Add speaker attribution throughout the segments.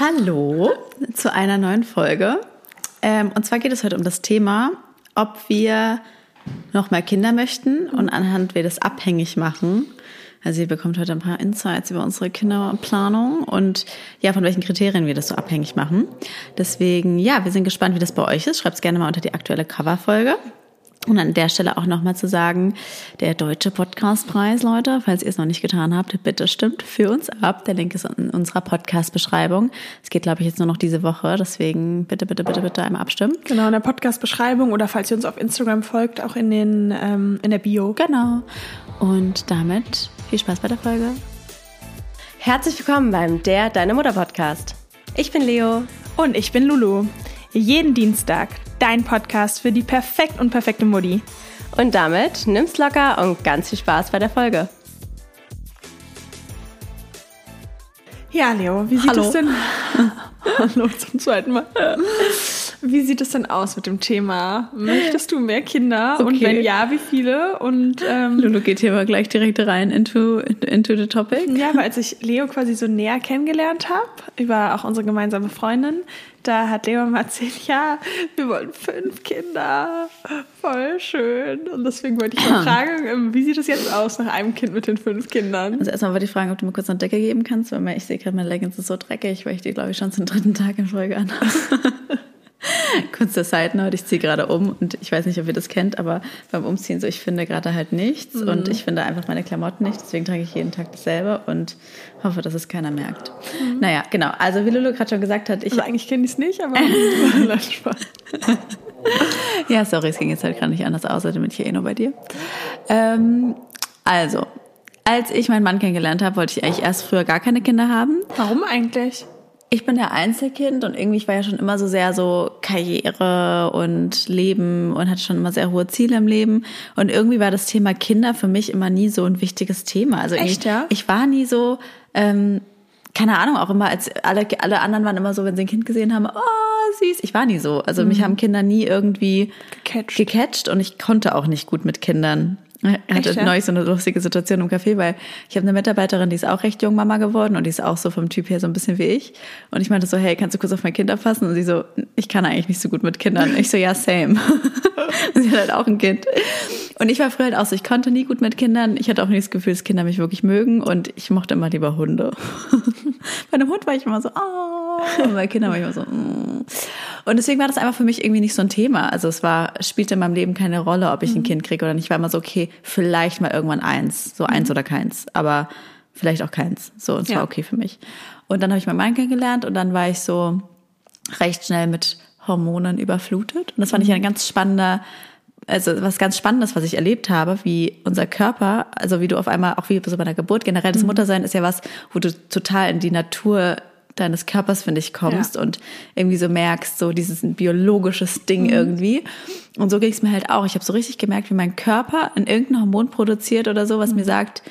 Speaker 1: Hallo zu einer neuen Folge. Ähm, und zwar geht es heute um das Thema, ob wir noch mehr Kinder möchten und anhand wir das abhängig machen. Also ihr bekommt heute ein paar Insights über unsere Kinderplanung und ja, von welchen Kriterien wir das so abhängig machen. Deswegen, ja, wir sind gespannt, wie das bei euch ist. Schreibt es gerne mal unter die aktuelle Coverfolge. Und an der Stelle auch nochmal zu sagen, der deutsche Podcastpreis, Leute, falls ihr es noch nicht getan habt, bitte stimmt für uns ab. Der Link ist in unserer Podcast-Beschreibung. Es geht, glaube ich, jetzt nur noch diese Woche, deswegen bitte, bitte, bitte, bitte einmal abstimmen.
Speaker 2: Genau, in der Podcast-Beschreibung oder falls ihr uns auf Instagram folgt, auch in, den, ähm, in der Bio.
Speaker 1: Genau. Und damit viel Spaß bei der Folge.
Speaker 3: Herzlich willkommen beim Der Deine Mutter Podcast. Ich bin Leo.
Speaker 2: Und ich bin Lulu. Jeden Dienstag dein Podcast für die perfekt und perfekte Mutti.
Speaker 3: Und damit nimm's locker und ganz viel Spaß bei der Folge.
Speaker 2: Ja, Leo, wie sieht
Speaker 1: Hallo.
Speaker 2: es denn? Hallo zum zweiten Mal. Wie sieht es denn aus mit dem Thema? Möchtest du mehr Kinder? Und
Speaker 1: Okay.
Speaker 2: wenn ja, wie viele? Und ähm,
Speaker 1: Lulu geht hier mal gleich direkt rein into, into the topic.
Speaker 2: ja, weil als ich Leo quasi so näher kennengelernt habe, über auch unsere gemeinsame Freundin, da hat Leo mal erzählt, ja, wir wollen fünf Kinder. Voll schön. Und deswegen wollte ich mal fragen, ähm, wie sieht es jetzt aus nach einem Kind mit den fünf Kindern?
Speaker 1: Also erstmal wollte ich fragen, ob du mir kurz eine Decke geben kannst, weil ich sehe gerade, meine Leggings ist so dreckig, weil ich die, glaube ich, schon zum dritten Tag in Folge an Kurze Side Note, ich ziehe gerade um und ich weiß nicht, ob ihr das kennt, aber beim Umziehen so, ich finde gerade halt nichts und ich finde einfach meine Klamotten nicht, deswegen trage ich jeden Tag dasselbe und hoffe, dass es keiner merkt. Naja, genau, also wie Lulu gerade schon gesagt hat, ich
Speaker 2: Also eigentlich kenne ich es nicht, aber Spaß.
Speaker 1: Ja, sorry, es ging jetzt halt gerade nicht anders aus, bin ich ja eh nur bei dir. Ähm, also, als ich meinen Mann kennengelernt habe, wollte ich eigentlich erst früher gar keine Kinder haben.
Speaker 2: Warum eigentlich?
Speaker 1: Ich bin ja Einzelkind und irgendwie ich war ja schon immer so sehr so Karriere und Leben und hatte schon immer sehr hohe Ziele im Leben. Und irgendwie war das Thema Kinder für mich immer nie so ein wichtiges Thema. Also
Speaker 2: Echt,
Speaker 1: irgendwie,
Speaker 2: ja?
Speaker 1: ich war nie so, ähm, keine Ahnung, auch immer als alle, alle anderen waren immer so, wenn sie ein Kind gesehen haben, oh, süß. Ich war nie so. Also mich haben Kinder nie irgendwie
Speaker 2: Gecatcht.
Speaker 1: gecatcht und ich konnte auch nicht gut mit Kindern. Ich hatte
Speaker 2: Echt,
Speaker 1: neulich so eine lustige Situation im Café, weil ich habe eine Mitarbeiterin, die ist auch recht jung Mama geworden und die ist auch so vom Typ her so ein bisschen wie ich. Und ich meinte so, hey, kannst du kurz auf mein Kind aufpassen? Und sie so, ich kann eigentlich nicht so gut mit Kindern. Ich so, ja, same. und sie hat halt auch ein Kind. Und ich war früher halt auch so, ich konnte nie gut mit Kindern. Ich hatte auch nie das Gefühl, dass Kinder mich wirklich mögen und ich mochte immer lieber Hunde. bei einem Hund war ich immer so, oh. Und bei Kindern war ich immer so, mm. Und deswegen war das einfach für mich irgendwie nicht so ein Thema. Also es war, spielte in meinem Leben keine Rolle, ob ich ein Kind kriege oder nicht. Ich war immer so, okay, vielleicht mal irgendwann eins. So eins oder keins. Aber vielleicht auch keins. So, und es
Speaker 2: Ja.
Speaker 1: war okay für mich. Und dann habe ich meinen Mann kennengelernt und dann war ich so recht schnell mit Hormonen überflutet. Und das fand ich ein ganz spannender, also was ganz Spannendes, was ich erlebt habe, wie unser Körper, also wie du auf einmal, auch wie so bei der Geburt, generell das Muttersein ist ja was, wo du total in die Natur deines Körpers, finde ich, kommst
Speaker 2: Ja.
Speaker 1: und irgendwie so merkst, so dieses ein biologisches Ding irgendwie. Und so ging es mir halt auch. Ich habe so richtig gemerkt, wie mein Körper ein irgendein Hormon produziert oder so, was mir sagt,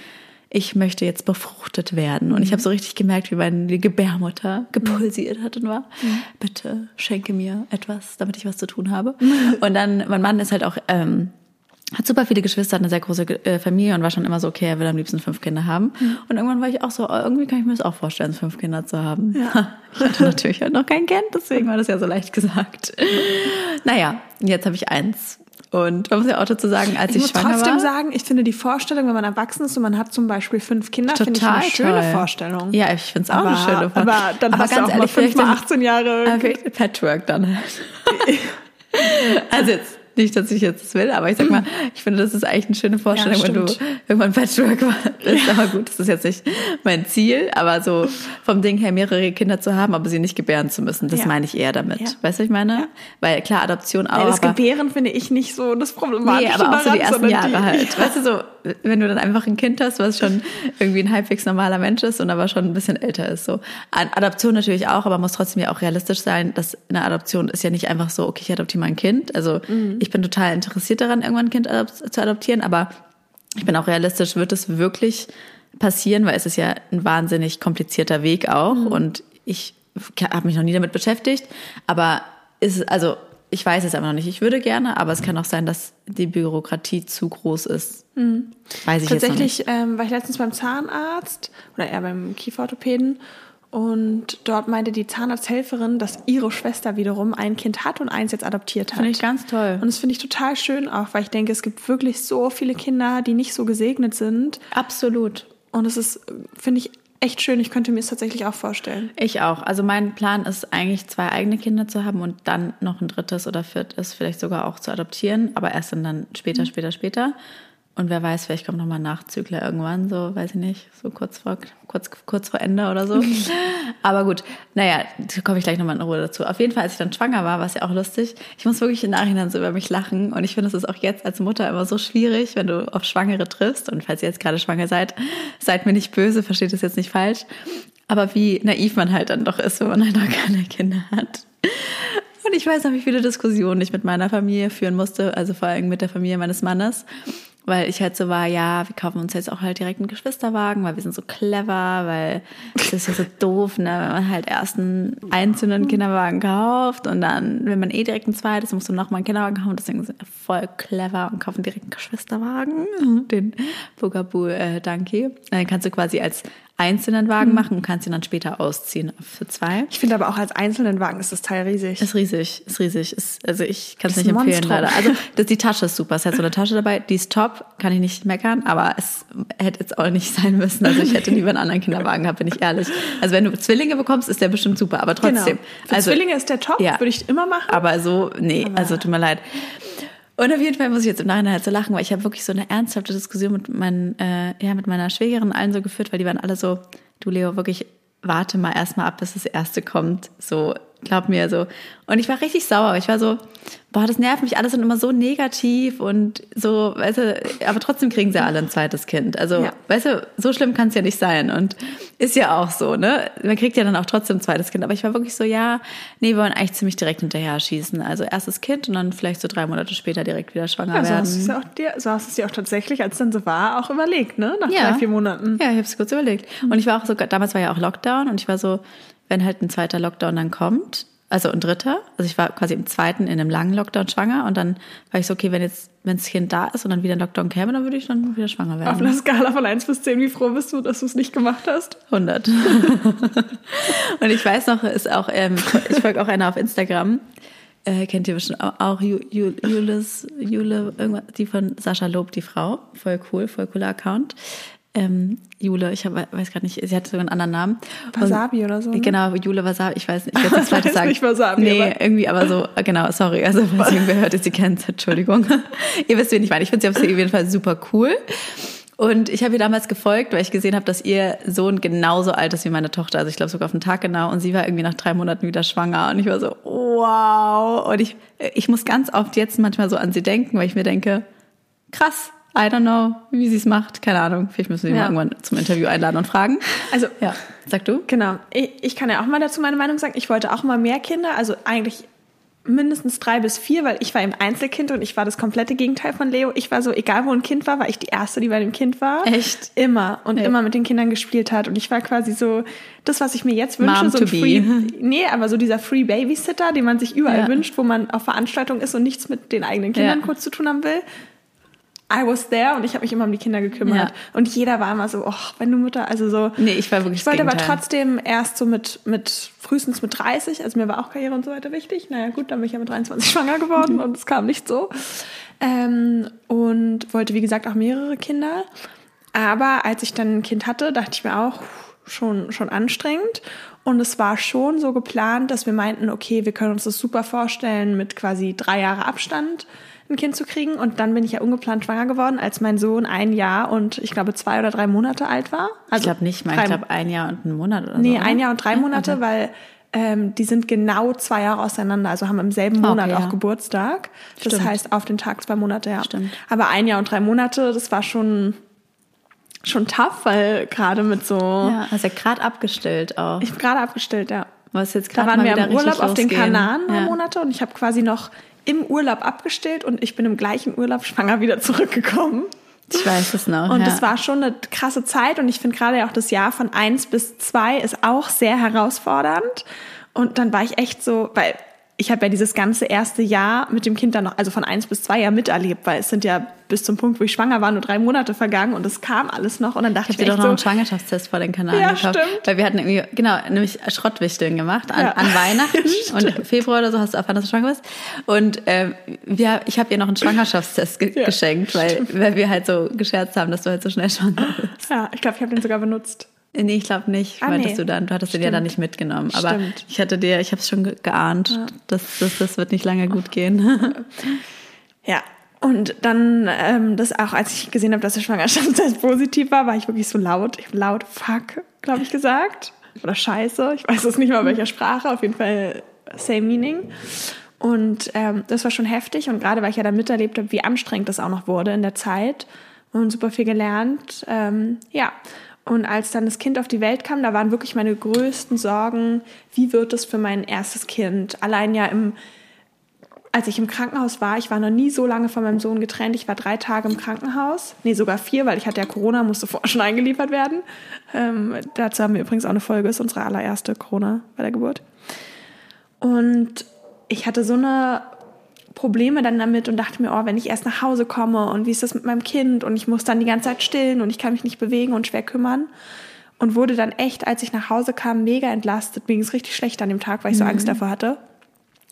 Speaker 1: ich möchte jetzt befruchtet werden. Und ich habe so richtig gemerkt, wie meine Gebärmutter gepulsiert hat und war, bitte schenke mir etwas, damit ich was zu tun habe. Und dann, mein Mann ist halt auch, ähm, hat super viele Geschwister, hat eine sehr große äh, Familie und war schon immer so, okay, er will am liebsten fünf Kinder haben. Und irgendwann war ich auch so, oh, irgendwie kann ich mir das auch vorstellen, fünf Kinder zu haben. Ich hatte natürlich halt noch kein Kind, deswegen war das ja so leicht gesagt. Naja, jetzt habe ich eins. Und man muss ja auch dazu sagen, als
Speaker 2: Ich
Speaker 1: ich,
Speaker 2: muss
Speaker 1: schwanger
Speaker 2: trotzdem
Speaker 1: war,
Speaker 2: sagen, ich finde die Vorstellung, wenn man erwachsen ist und man hat zum Beispiel fünf Kinder, finde ich eine schöne
Speaker 1: toll.
Speaker 2: Vorstellung.
Speaker 1: Ja, ich finde es auch
Speaker 2: aber,
Speaker 1: eine schöne Vorstellung.
Speaker 2: Aber dann hast du auch mal
Speaker 1: vielleicht
Speaker 2: fünf mal
Speaker 1: dann-
Speaker 2: 18 Jahre.
Speaker 1: Aber ein Patchwork dann halt. also jetzt nicht, dass ich jetzt das will, aber ich sag mal, ich finde, das ist eigentlich eine schöne Vorstellung,
Speaker 2: Ja,
Speaker 1: wenn du irgendwann Patchwork bist. Aber gut, das ist jetzt nicht mein Ziel, aber so vom Ding her mehrere Kinder zu haben, aber sie nicht gebären zu müssen, das
Speaker 2: Ja.
Speaker 1: meine ich eher damit.
Speaker 2: Ja.
Speaker 1: Weißt du, ich meine? Weil klar, Adoption auch,
Speaker 2: Ja, das
Speaker 1: aber
Speaker 2: Gebären finde ich nicht so das Problematische
Speaker 1: Nee, aber auch so die
Speaker 2: daran,
Speaker 1: ersten Jahre
Speaker 2: die,
Speaker 1: halt. Weißt du, so, wenn du dann einfach ein Kind hast, was schon irgendwie ein halbwegs normaler Mensch ist und aber schon ein bisschen älter ist. So. Adoption natürlich auch, aber muss trotzdem ja auch realistisch sein, dass eine Adoption ist ja nicht einfach so, okay, ich adoptiere mein Kind. Also ich bin total interessiert daran, irgendwann ein Kind zu adoptieren, aber ich bin auch realistisch, wird es wirklich passieren, weil es ist ja ein wahnsinnig komplizierter Weg auch und ich habe mich noch nie damit beschäftigt, aber ist also ich weiß es aber noch nicht. Ich würde gerne, aber es kann auch sein, dass die Bürokratie zu groß ist. Weiß ich jetzt noch nicht.
Speaker 2: Tatsächlich ähm, war ich letztens beim Zahnarzt oder eher beim Kieferorthopäden Und dort meinte die Zahnarzthelferin, dass ihre Schwester wiederum ein Kind hat und eins jetzt adoptiert hat.
Speaker 1: Finde ich ganz toll.
Speaker 2: Und das finde ich total schön auch, weil ich denke, es gibt wirklich so viele Kinder, die nicht so gesegnet sind.
Speaker 1: Absolut.
Speaker 2: Und es ist, finde ich, echt schön. Ich könnte mir es tatsächlich auch vorstellen.
Speaker 1: Ich auch. Also mein Plan ist eigentlich zwei eigene Kinder zu haben und dann noch ein drittes oder viertes vielleicht sogar auch zu adoptieren, aber erst dann später, später, später. Und wer weiß, vielleicht kommt noch mal ein Nachzügler irgendwann, so weiß ich nicht, so kurz vor, kurz, kurz vor Ende oder so. Aber gut, naja, da komme ich gleich nochmal in Ruhe dazu. Auf jeden Fall, als ich dann schwanger war, war es ja auch lustig. Ich muss wirklich im Nachhinein so über mich lachen. Und ich finde, es ist auch jetzt als Mutter immer so schwierig, wenn du auf Schwangere triffst. Und falls ihr jetzt gerade schwanger seid, seid mir nicht böse, versteht das jetzt nicht falsch. Aber wie naiv man halt dann doch ist, wenn man halt noch keine Kinder hat. Und ich weiß noch, wie viele Diskussionen ich mit meiner Familie führen musste, also vor allem mit der Familie meines Mannes weil ich halt so war, ja, wir kaufen uns jetzt auch halt direkt einen Geschwisterwagen, weil wir sind so clever, weil es ist ja so doof, ne, wenn man halt erst einen einzelnen Kinderwagen kauft und dann, wenn man eh direkt ein zweites, musst du nochmal einen Kinderwagen kaufen, deswegen sind wir voll clever und kaufen direkt einen Geschwisterwagen, den Bugaboo äh, Donkey. Dann kannst du quasi als einzelnen Wagen machen und kannst ihn dann später ausziehen für zwei.
Speaker 2: Ich finde aber auch als einzelnen Wagen ist das Teil riesig.
Speaker 1: Ist riesig, ist riesig. Ist, also ich kann es nicht empfehlen leider. Also das, die Tasche ist super. Es hat so eine Tasche dabei, die ist top, kann ich nicht meckern, aber es hätte jetzt auch nicht sein müssen. Also ich hätte lieber einen anderen Kinderwagen gehabt, bin ich ehrlich. Also wenn du Zwillinge bekommst, ist der bestimmt super, aber trotzdem. Genau.
Speaker 2: Für
Speaker 1: also,
Speaker 2: Zwillinge ist der top, ja, würde ich immer machen.
Speaker 1: Aber so, nee, aber also tut mir leid. Und auf jeden Fall muss ich jetzt im Nachhinein halt so lachen, weil ich habe wirklich so eine ernsthafte Diskussion mit, meinen, äh, ja, mit meiner Schwägerin allen so geführt, weil die waren alle so, du Leo, wirklich warte mal erstmal ab, bis das erste kommt. So, glaub mir so. Und ich war richtig sauer. Ich war so, boah, das nervt mich alles und immer so negativ und so, weißt du, aber trotzdem kriegen sie alle ein zweites Kind. Also, ja. weißt du, so schlimm kann es ja nicht sein. Und ist ja auch so, ne? Man kriegt ja dann auch trotzdem ein zweites Kind. Aber ich war wirklich so, ja, nee, wir wollen eigentlich ziemlich direkt hinterher schießen. Also erstes Kind und dann vielleicht so drei Monate später direkt wieder schwanger ja, so werden.
Speaker 2: Hast ja auch dir, so hast du es ja auch tatsächlich, als es dann so war, auch überlegt, ne? Nach ja. drei, vier Monaten.
Speaker 1: Ja, ich habe es kurz überlegt. Und ich war auch so, damals war ja auch Lockdown und ich war so, wenn halt ein zweiter Lockdown dann kommt, also ein dritter. Also ich war quasi im zweiten in einem langen Lockdown schwanger und dann war ich so, okay, wenn jetzt, wenn das Kind da ist und dann wieder ein Lockdown käme, dann würde ich dann wieder schwanger werden.
Speaker 2: Auf einer Skala von 1 bis 10, wie froh bist du, dass du es nicht gemacht hast?
Speaker 1: 100. und ich weiß noch, ist auch, ähm, ich folge auch einer auf Instagram, äh, kennt ihr bestimmt auch, Julis, Jule, irgendwas, die von Sascha Lob, die Frau. Voll cool, voll cooler Account ähm, Jule, ich hab, weiß gerade nicht, sie hatte sogar einen anderen Namen.
Speaker 2: Wasabi oder so. Ne?
Speaker 1: Genau, Jule Wasabi, ich weiß nicht, ich werde das zweite sagen.
Speaker 2: nicht Wasabi.
Speaker 1: Nee, aber. irgendwie, aber so, genau, sorry, also falls irgendwer hört, ist sie kennt, Entschuldigung. ihr wisst, wen ich meine. Ich finde sie auf jeden Fall super cool. Und ich habe ihr damals gefolgt, weil ich gesehen habe, dass ihr Sohn genauso alt ist wie meine Tochter. Also ich glaube sogar auf den Tag genau. Und sie war irgendwie nach drei Monaten wieder schwanger. Und ich war so, wow. Und ich, ich muss ganz oft jetzt manchmal so an sie denken, weil ich mir denke, krass, I don't know, wie sie es macht. Keine Ahnung. Vielleicht müssen wir sie ja. mal irgendwann zum Interview einladen und fragen.
Speaker 2: Also, ja, sag du. Genau. Ich, ich kann ja auch mal dazu meine Meinung sagen. Ich wollte auch mal mehr Kinder. Also eigentlich mindestens drei bis vier, weil ich war im Einzelkind und ich war das komplette Gegenteil von Leo. Ich war so, egal wo ein Kind war, war ich die Erste, die bei dem Kind war.
Speaker 1: Echt?
Speaker 2: Immer. Und ja. immer mit den Kindern gespielt hat. Und ich war quasi so, das, was ich mir jetzt wünsche,
Speaker 1: Mom
Speaker 2: so
Speaker 1: ein Free,
Speaker 2: nee, aber so dieser Free Babysitter, den man sich überall ja. wünscht, wo man auf Veranstaltungen ist und nichts mit den eigenen Kindern ja. kurz zu tun haben will. I was there und ich habe mich immer um die Kinder gekümmert. Ja. Und jeder war immer so, oh, wenn du Mutter, also so.
Speaker 1: Nee, ich war wirklich
Speaker 2: Ich wollte aber trotzdem erst so mit, mit, frühestens mit 30, also mir war auch Karriere und so weiter wichtig. Naja, gut, dann bin ich ja mit 23 schwanger geworden und es kam nicht so. Ähm, und wollte, wie gesagt, auch mehrere Kinder. Aber als ich dann ein Kind hatte, dachte ich mir auch, schon, schon anstrengend. Und es war schon so geplant, dass wir meinten, okay, wir können uns das super vorstellen mit quasi drei Jahre Abstand ein Kind zu kriegen. Und dann bin ich ja ungeplant schwanger geworden, als mein Sohn ein Jahr und ich glaube zwei oder drei Monate alt war.
Speaker 1: Also ich glaube nicht mal, ich glaube ein Jahr und ein Monat oder
Speaker 2: nee,
Speaker 1: so.
Speaker 2: Nee, ein Jahr und drei Monate, okay. weil ähm, die sind genau zwei Jahre auseinander, also haben im selben Monat okay, auch Geburtstag. Das Stimmt. heißt auf den Tag zwei Monate, ja.
Speaker 1: Stimmt.
Speaker 2: Aber ein Jahr und drei Monate, das war schon schon tough, weil gerade mit so.
Speaker 1: Ja, hast ja gerade abgestellt auch.
Speaker 2: Ich habe gerade abgestellt, ja.
Speaker 1: Was jetzt
Speaker 2: gerade Da waren wir im Urlaub auf den Kanaren ja. Monate und ich habe quasi noch im Urlaub abgestellt und ich bin im gleichen Urlaub schwanger wieder zurückgekommen.
Speaker 1: Ich weiß es noch.
Speaker 2: Und ja. das war schon eine krasse Zeit und ich finde gerade auch das Jahr von eins bis zwei ist auch sehr herausfordernd. Und dann war ich echt so, weil ich habe ja dieses ganze erste Jahr mit dem Kind dann noch, also von eins bis zwei Jahr miterlebt, weil es sind ja bis zum Punkt, wo ich schwanger war, nur drei Monate vergangen und es kam alles noch und dann dachte
Speaker 1: Ich
Speaker 2: ich,
Speaker 1: habe dir doch noch
Speaker 2: echt
Speaker 1: einen
Speaker 2: so,
Speaker 1: Schwangerschaftstest vor den Kanal
Speaker 2: Ja,
Speaker 1: gekauft.
Speaker 2: stimmt.
Speaker 1: Weil wir hatten irgendwie, genau, nämlich Schrottwichteln gemacht an,
Speaker 2: Ja.
Speaker 1: an Weihnachten und Februar oder so hast du erfahren, dass du schwanger bist. Und ähm, wir, ich habe ihr noch einen Schwangerschaftstest ge
Speaker 2: Ja,
Speaker 1: geschenkt, weil, weil wir halt so gescherzt haben, dass du halt so schnell schwanger bist.
Speaker 2: ja, ich glaube, ich habe den sogar benutzt.
Speaker 1: Nee, ich glaube nicht,
Speaker 2: Ah,
Speaker 1: meintest
Speaker 2: nee.
Speaker 1: du dann. Du hattest den ja
Speaker 2: Stimmt.
Speaker 1: dann nicht mitgenommen. Aber
Speaker 2: Stimmt.
Speaker 1: ich hatte dir, ich habe es schon ge geahnt, dass das, das wird nicht lange gut gehen.
Speaker 2: Ja. Und dann, ähm, das auch, als ich gesehen habe, dass der Schwangerschaftstest positiv war, war ich wirklich so laut. Ich habe laut Fuck, glaube ich, gesagt. Oder Scheiße. Ich weiß es nicht mal, welcher Sprache. Auf jeden Fall same meaning. Und ähm, das war schon heftig. Und gerade weil ich ja dann miterlebt habe, wie anstrengend das auch noch wurde in der Zeit und super viel gelernt. Ähm, ja. Und als dann das Kind auf die Welt kam, da waren wirklich meine größten Sorgen, wie wird es für mein erstes Kind? Allein ja im als ich im Krankenhaus war, ich war noch nie so lange von meinem Sohn getrennt. Ich war drei Tage im Krankenhaus. Nee, sogar vier, weil ich hatte ja Corona, musste vorher schon eingeliefert werden. Ähm, dazu haben wir übrigens auch eine Folge, ist unsere allererste Corona bei der Geburt. Und ich hatte so eine Probleme dann damit und dachte mir, oh, wenn ich erst nach Hause komme und wie ist das mit meinem Kind und ich muss dann die ganze Zeit stillen und ich kann mich nicht bewegen und schwer kümmern. Und wurde dann echt, als ich nach Hause kam, mega entlastet. Mir ging es richtig schlecht an dem Tag, weil ich so Angst davor hatte.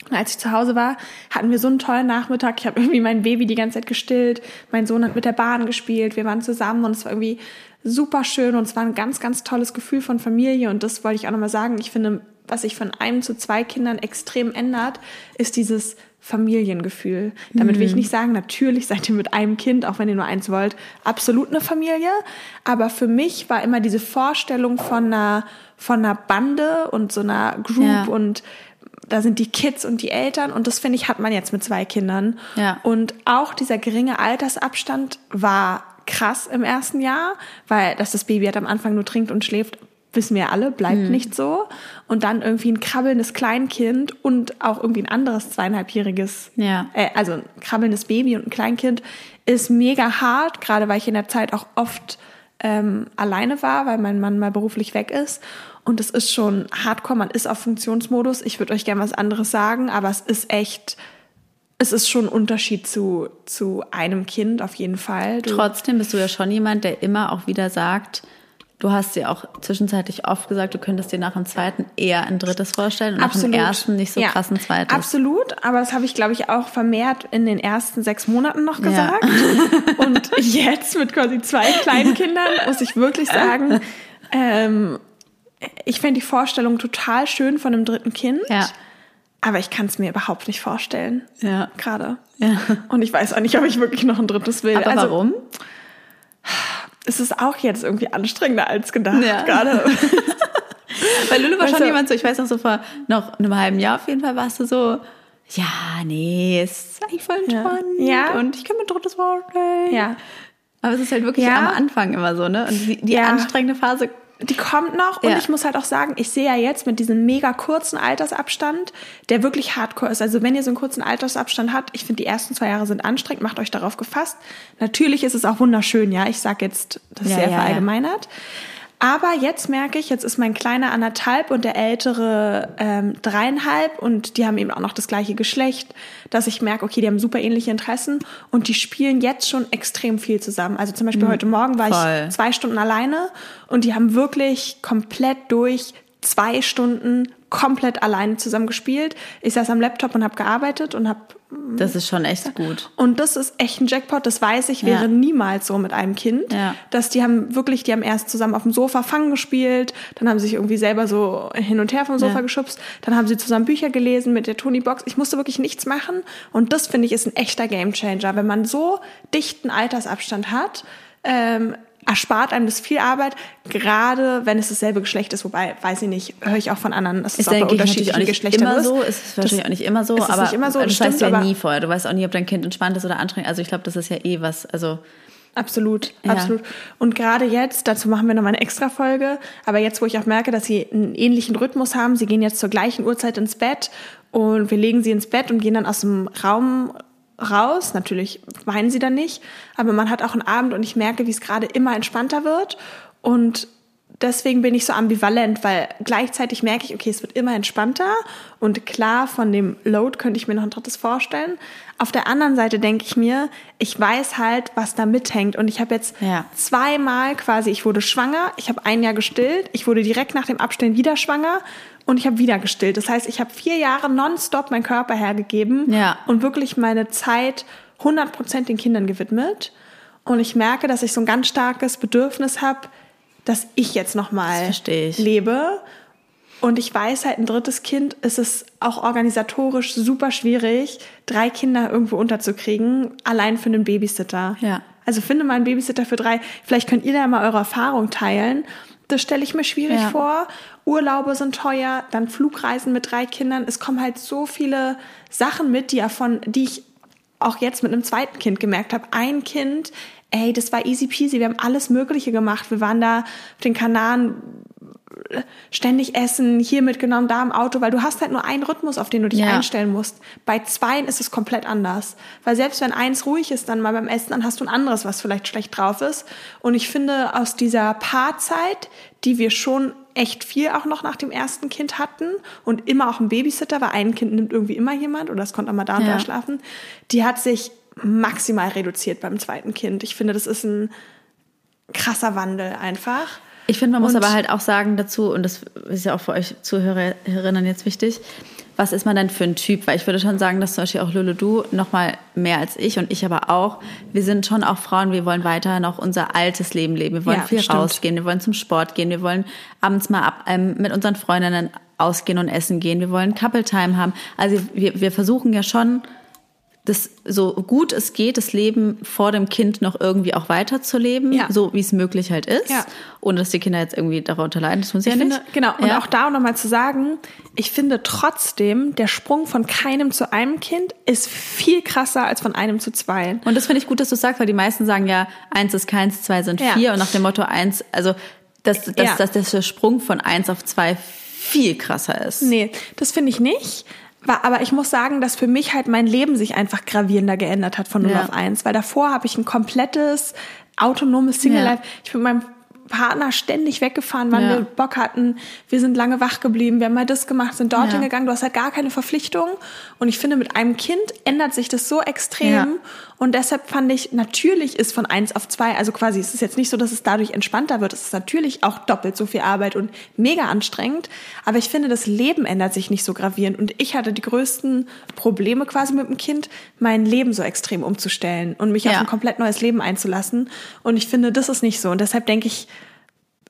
Speaker 2: Und als ich zu Hause war, hatten wir so einen tollen Nachmittag. Ich habe irgendwie mein Baby die ganze Zeit gestillt. Mein Sohn hat mit der Bahn gespielt. Wir waren zusammen und es war irgendwie super schön und es war ein ganz, ganz tolles Gefühl von Familie. Und das wollte ich auch nochmal sagen. Ich finde, was sich von einem zu zwei Kindern extrem ändert, ist dieses Familiengefühl. Damit will ich nicht sagen, natürlich seid ihr mit einem Kind, auch wenn ihr nur eins wollt, absolut eine Familie. Aber für mich war immer diese Vorstellung von einer, von einer Bande und so einer Group
Speaker 1: Ja.
Speaker 2: und da sind die Kids und die Eltern und das finde ich hat man jetzt mit zwei Kindern.
Speaker 1: Ja.
Speaker 2: Und auch dieser geringe Altersabstand war krass im ersten Jahr, weil dass das Baby halt am Anfang nur trinkt und schläft, wissen wir alle, bleibt
Speaker 1: Mhm.
Speaker 2: nicht so. Und dann irgendwie ein krabbelndes Kleinkind und auch irgendwie ein anderes zweieinhalbjähriges,
Speaker 1: Ja.
Speaker 2: äh, also ein krabbelndes Baby und ein Kleinkind ist mega hart, gerade weil ich in der Zeit auch oft ähm, alleine war, weil mein Mann mal beruflich weg ist. Und es ist schon hardcore, man ist auf Funktionsmodus. Ich würde euch gerne was anderes sagen, aber es ist echt, es ist schon ein Unterschied zu, zu einem Kind auf jeden Fall. Du,
Speaker 1: Trotzdem bist du ja schon jemand, der immer auch wieder sagt, du hast dir auch zwischenzeitlich oft gesagt, du könntest dir nach dem zweiten eher ein drittes vorstellen und nach dem ersten nicht so
Speaker 2: Ja,
Speaker 1: krass ein zweites.
Speaker 2: Absolut, aber das habe ich, glaube ich, auch vermehrt in den ersten sechs Monaten noch gesagt. Und jetzt mit quasi zwei kleinen Kindern muss ich wirklich sagen, ähm, ich fände die Vorstellung total schön von einem dritten Kind.
Speaker 1: Ja.
Speaker 2: Aber ich kann es mir überhaupt nicht vorstellen.
Speaker 1: Ja.
Speaker 2: Gerade.
Speaker 1: Ja.
Speaker 2: Und ich weiß auch nicht, ob ich wirklich noch ein drittes will.
Speaker 1: Aber
Speaker 2: also,
Speaker 1: warum?
Speaker 2: Es ist auch jetzt irgendwie anstrengender als gedacht.
Speaker 1: Ja.
Speaker 2: Gerade.
Speaker 1: Weil Lulu war
Speaker 2: Weißt
Speaker 1: schon
Speaker 2: du-
Speaker 1: jemand so, ich weiß noch so vor noch einem halben Jahr auf jeden Fall warst du so, ja, nee, ist eigentlich voll spannend
Speaker 2: Ja.
Speaker 1: und ich kann mir ein drittes vorstellen.
Speaker 2: ja.
Speaker 1: Aber es ist halt wirklich
Speaker 2: Ja.
Speaker 1: am Anfang immer so, ne? Und die, die anstrengende Phase
Speaker 2: Die kommt noch und
Speaker 1: Ja.
Speaker 2: ich muss halt auch sagen, ich sehe ja jetzt mit diesem mega kurzen Altersabstand, der wirklich hardcore ist. Also wenn ihr so einen kurzen Altersabstand habt, ich finde die ersten zwei Jahre sind anstrengend, macht euch darauf gefasst. Natürlich ist es auch wunderschön, ja. Ich sag jetzt, das ist
Speaker 1: Ja,
Speaker 2: sehr
Speaker 1: ja, ja.
Speaker 2: Aber jetzt merke ich, jetzt ist mein kleiner anderthalb und der ältere ähm, dreieinhalb und die haben eben auch noch das gleiche Geschlecht, dass ich merke, okay, die haben super ähnliche Interessen und die spielen jetzt schon extrem viel zusammen. Also zum Beispiel heute Morgen war
Speaker 1: Mhm. voll.
Speaker 2: ich zwei Stunden alleine und die haben wirklich komplett durch zwei Stunden komplett alleine zusammen gespielt. Ich saß am Laptop und habe gearbeitet und habe
Speaker 1: Das ist schon echt gut.
Speaker 2: und das ist echt ein Jackpot, das weiß ich, wäre
Speaker 1: Ja.
Speaker 2: niemals so mit einem Kind.
Speaker 1: Ja.
Speaker 2: Dass die haben wirklich, die haben erst zusammen auf dem Sofa Fangen gespielt, dann haben sie sich irgendwie selber so hin und her vom Sofa
Speaker 1: Ja.
Speaker 2: geschubst, dann haben sie zusammen Bücher gelesen mit der Tony Box. Ich musste wirklich nichts machen und das finde ich ist ein echter Gamechanger, wenn man so dichten Altersabstand hat. Ähm, erspart einem das viel Arbeit, gerade wenn es dasselbe Geschlecht ist, wobei, weiß ich nicht, höre ich auch von anderen, dass es
Speaker 1: Ist
Speaker 2: auch bei unterschiedlichen Geschlechtern
Speaker 1: immer
Speaker 2: ist.
Speaker 1: so. Es ist wahrscheinlich auch nicht immer so,
Speaker 2: es ist
Speaker 1: aber
Speaker 2: nicht immer so,
Speaker 1: das
Speaker 2: das
Speaker 1: weißt du
Speaker 2: stimmt,
Speaker 1: ja nie vorher. Du weißt auch nie, ob dein Kind entspannt ist oder anstrengend. Also ich glaube, das ist ja eh was. Also
Speaker 2: Absolut,
Speaker 1: Ja.
Speaker 2: absolut. Und gerade jetzt, dazu machen wir nochmal eine extra Folge, aber jetzt, wo ich auch merke, dass sie einen ähnlichen Rhythmus haben, sie gehen jetzt zur gleichen Uhrzeit ins Bett und wir legen sie ins Bett und gehen dann aus dem Raum raus. Natürlich weinen sie dann nicht, aber man hat auch einen Abend und ich merke, wie es gerade immer entspannter wird und deswegen bin ich so ambivalent, weil gleichzeitig merke ich, okay, es wird immer entspannter und klar, von dem Load könnte ich mir noch ein drittes vorstellen. Auf der anderen Seite denke ich mir, ich weiß halt, was da mithängt und ich habe jetzt
Speaker 1: Ja.
Speaker 2: zweimal quasi, ich wurde schwanger, ich habe ein Jahr gestillt, ich wurde direkt nach dem Abstillen wieder schwanger und ich habe wieder gestillt. Das heißt, ich habe vier Jahre nonstop meinen Körper hergegeben
Speaker 1: Ja.
Speaker 2: und wirklich meine Zeit 100% den Kindern gewidmet. Und ich merke, dass ich so ein ganz starkes Bedürfnis habe, dass ich jetzt
Speaker 1: Das
Speaker 2: nochmal lebe. Und ich weiß halt, ein drittes Kind ist es auch organisatorisch super schwierig, drei Kinder irgendwo unterzukriegen, allein für einen Babysitter.
Speaker 1: Ja.
Speaker 2: Also finde mal einen Babysitter für drei. Vielleicht könnt ihr da mal eure Erfahrung teilen. Das stelle ich mir schwierig
Speaker 1: Ja.
Speaker 2: vor. Urlaube sind teuer, dann Flugreisen mit drei Kindern. Es kommen halt so viele Sachen mit, die ja von, die ich auch jetzt mit einem zweiten Kind gemerkt habe. Ein Kind, ey, das war easy peasy. Wir haben alles Mögliche gemacht. Wir waren da auf den Kanaren ständig essen, hier mitgenommen, da im Auto, weil du hast halt nur einen Rhythmus, auf den du dich
Speaker 1: Ja.
Speaker 2: einstellen musst. Bei zweien ist es komplett anders. Weil selbst wenn eins ruhig ist, dann mal beim Essen, dann hast du ein anderes, was vielleicht schlecht drauf ist. Und ich finde, aus dieser Paarzeit, die wir schon echt viel auch noch nach dem ersten Kind hatten und immer auch ein Babysitter, weil ein Kind nimmt irgendwie immer jemand oder es konnte auch mal da und
Speaker 1: Ja.
Speaker 2: da schlafen, die hat sich maximal reduziert beim zweiten Kind. Ich finde, das ist ein krasser Wandel einfach.
Speaker 1: Ich finde, man muss
Speaker 2: Und-
Speaker 1: aber halt auch sagen dazu, und das ist ja auch für euch Zuhörerinnen jetzt wichtig, was ist man denn für ein Typ? Weil ich würde schon sagen, dass zum Beispiel auch Lulu, du noch mal mehr als ich und ich aber auch, wir sind schon auch Frauen, wir wollen weiter noch unser altes Leben leben. Wir wollen
Speaker 2: Ja,
Speaker 1: viel
Speaker 2: stimmt.
Speaker 1: rausgehen, wir wollen zum Sport gehen, wir wollen abends mal ab, ähm, mit unseren Freundinnen ausgehen und essen gehen, wir wollen Couple Time haben. Also wir, wir versuchen ja schon, das so gut es geht, das Leben vor dem Kind noch irgendwie auch weiterzuleben,
Speaker 2: Ja.
Speaker 1: so wie es möglich halt ist,
Speaker 2: Ja.
Speaker 1: ohne dass die Kinder jetzt irgendwie darunter leiden. Das muss
Speaker 2: Ich
Speaker 1: ja
Speaker 2: finde,
Speaker 1: nicht.
Speaker 2: genau, und
Speaker 1: ja.
Speaker 2: auch da nochmal zu sagen, ich finde trotzdem, der Sprung von keinem zu einem Kind ist viel krasser als von einem zu zwei.
Speaker 1: Und das finde ich gut, dass du sagst, weil die meisten sagen ja, eins ist keins, zwei sind vier und nach dem Motto eins, also dass, dass, dass, dass der Sprung von eins auf zwei viel krasser ist.
Speaker 2: Nee, das finde ich nicht. Aber ich muss sagen, dass für mich halt mein Leben sich einfach gravierender geändert hat von 0
Speaker 1: Ja.
Speaker 2: auf 1. Weil davor habe ich ein komplettes autonomes Single-Life. Ich bin mit meinem Partner ständig weggefahren, wann
Speaker 1: Ja.
Speaker 2: wir Bock hatten. Wir sind lange wach geblieben, wir haben mal das gemacht, sind dorthin
Speaker 1: Ja.
Speaker 2: gegangen. Du hast halt gar keine Verpflichtung. Und ich finde, mit einem Kind ändert sich das so extrem. Und deshalb fand ich, natürlich ist von eins auf zwei, also quasi, es ist jetzt nicht so, dass es dadurch entspannter wird. Es ist natürlich auch doppelt so viel Arbeit und mega anstrengend. Aber ich finde, das Leben ändert sich nicht so gravierend. Und ich hatte die größten Probleme quasi mit dem Kind, mein Leben so extrem umzustellen und mich
Speaker 1: Ja.
Speaker 2: auf ein komplett neues Leben einzulassen. Und ich finde, das ist nicht so. Und deshalb denke ich,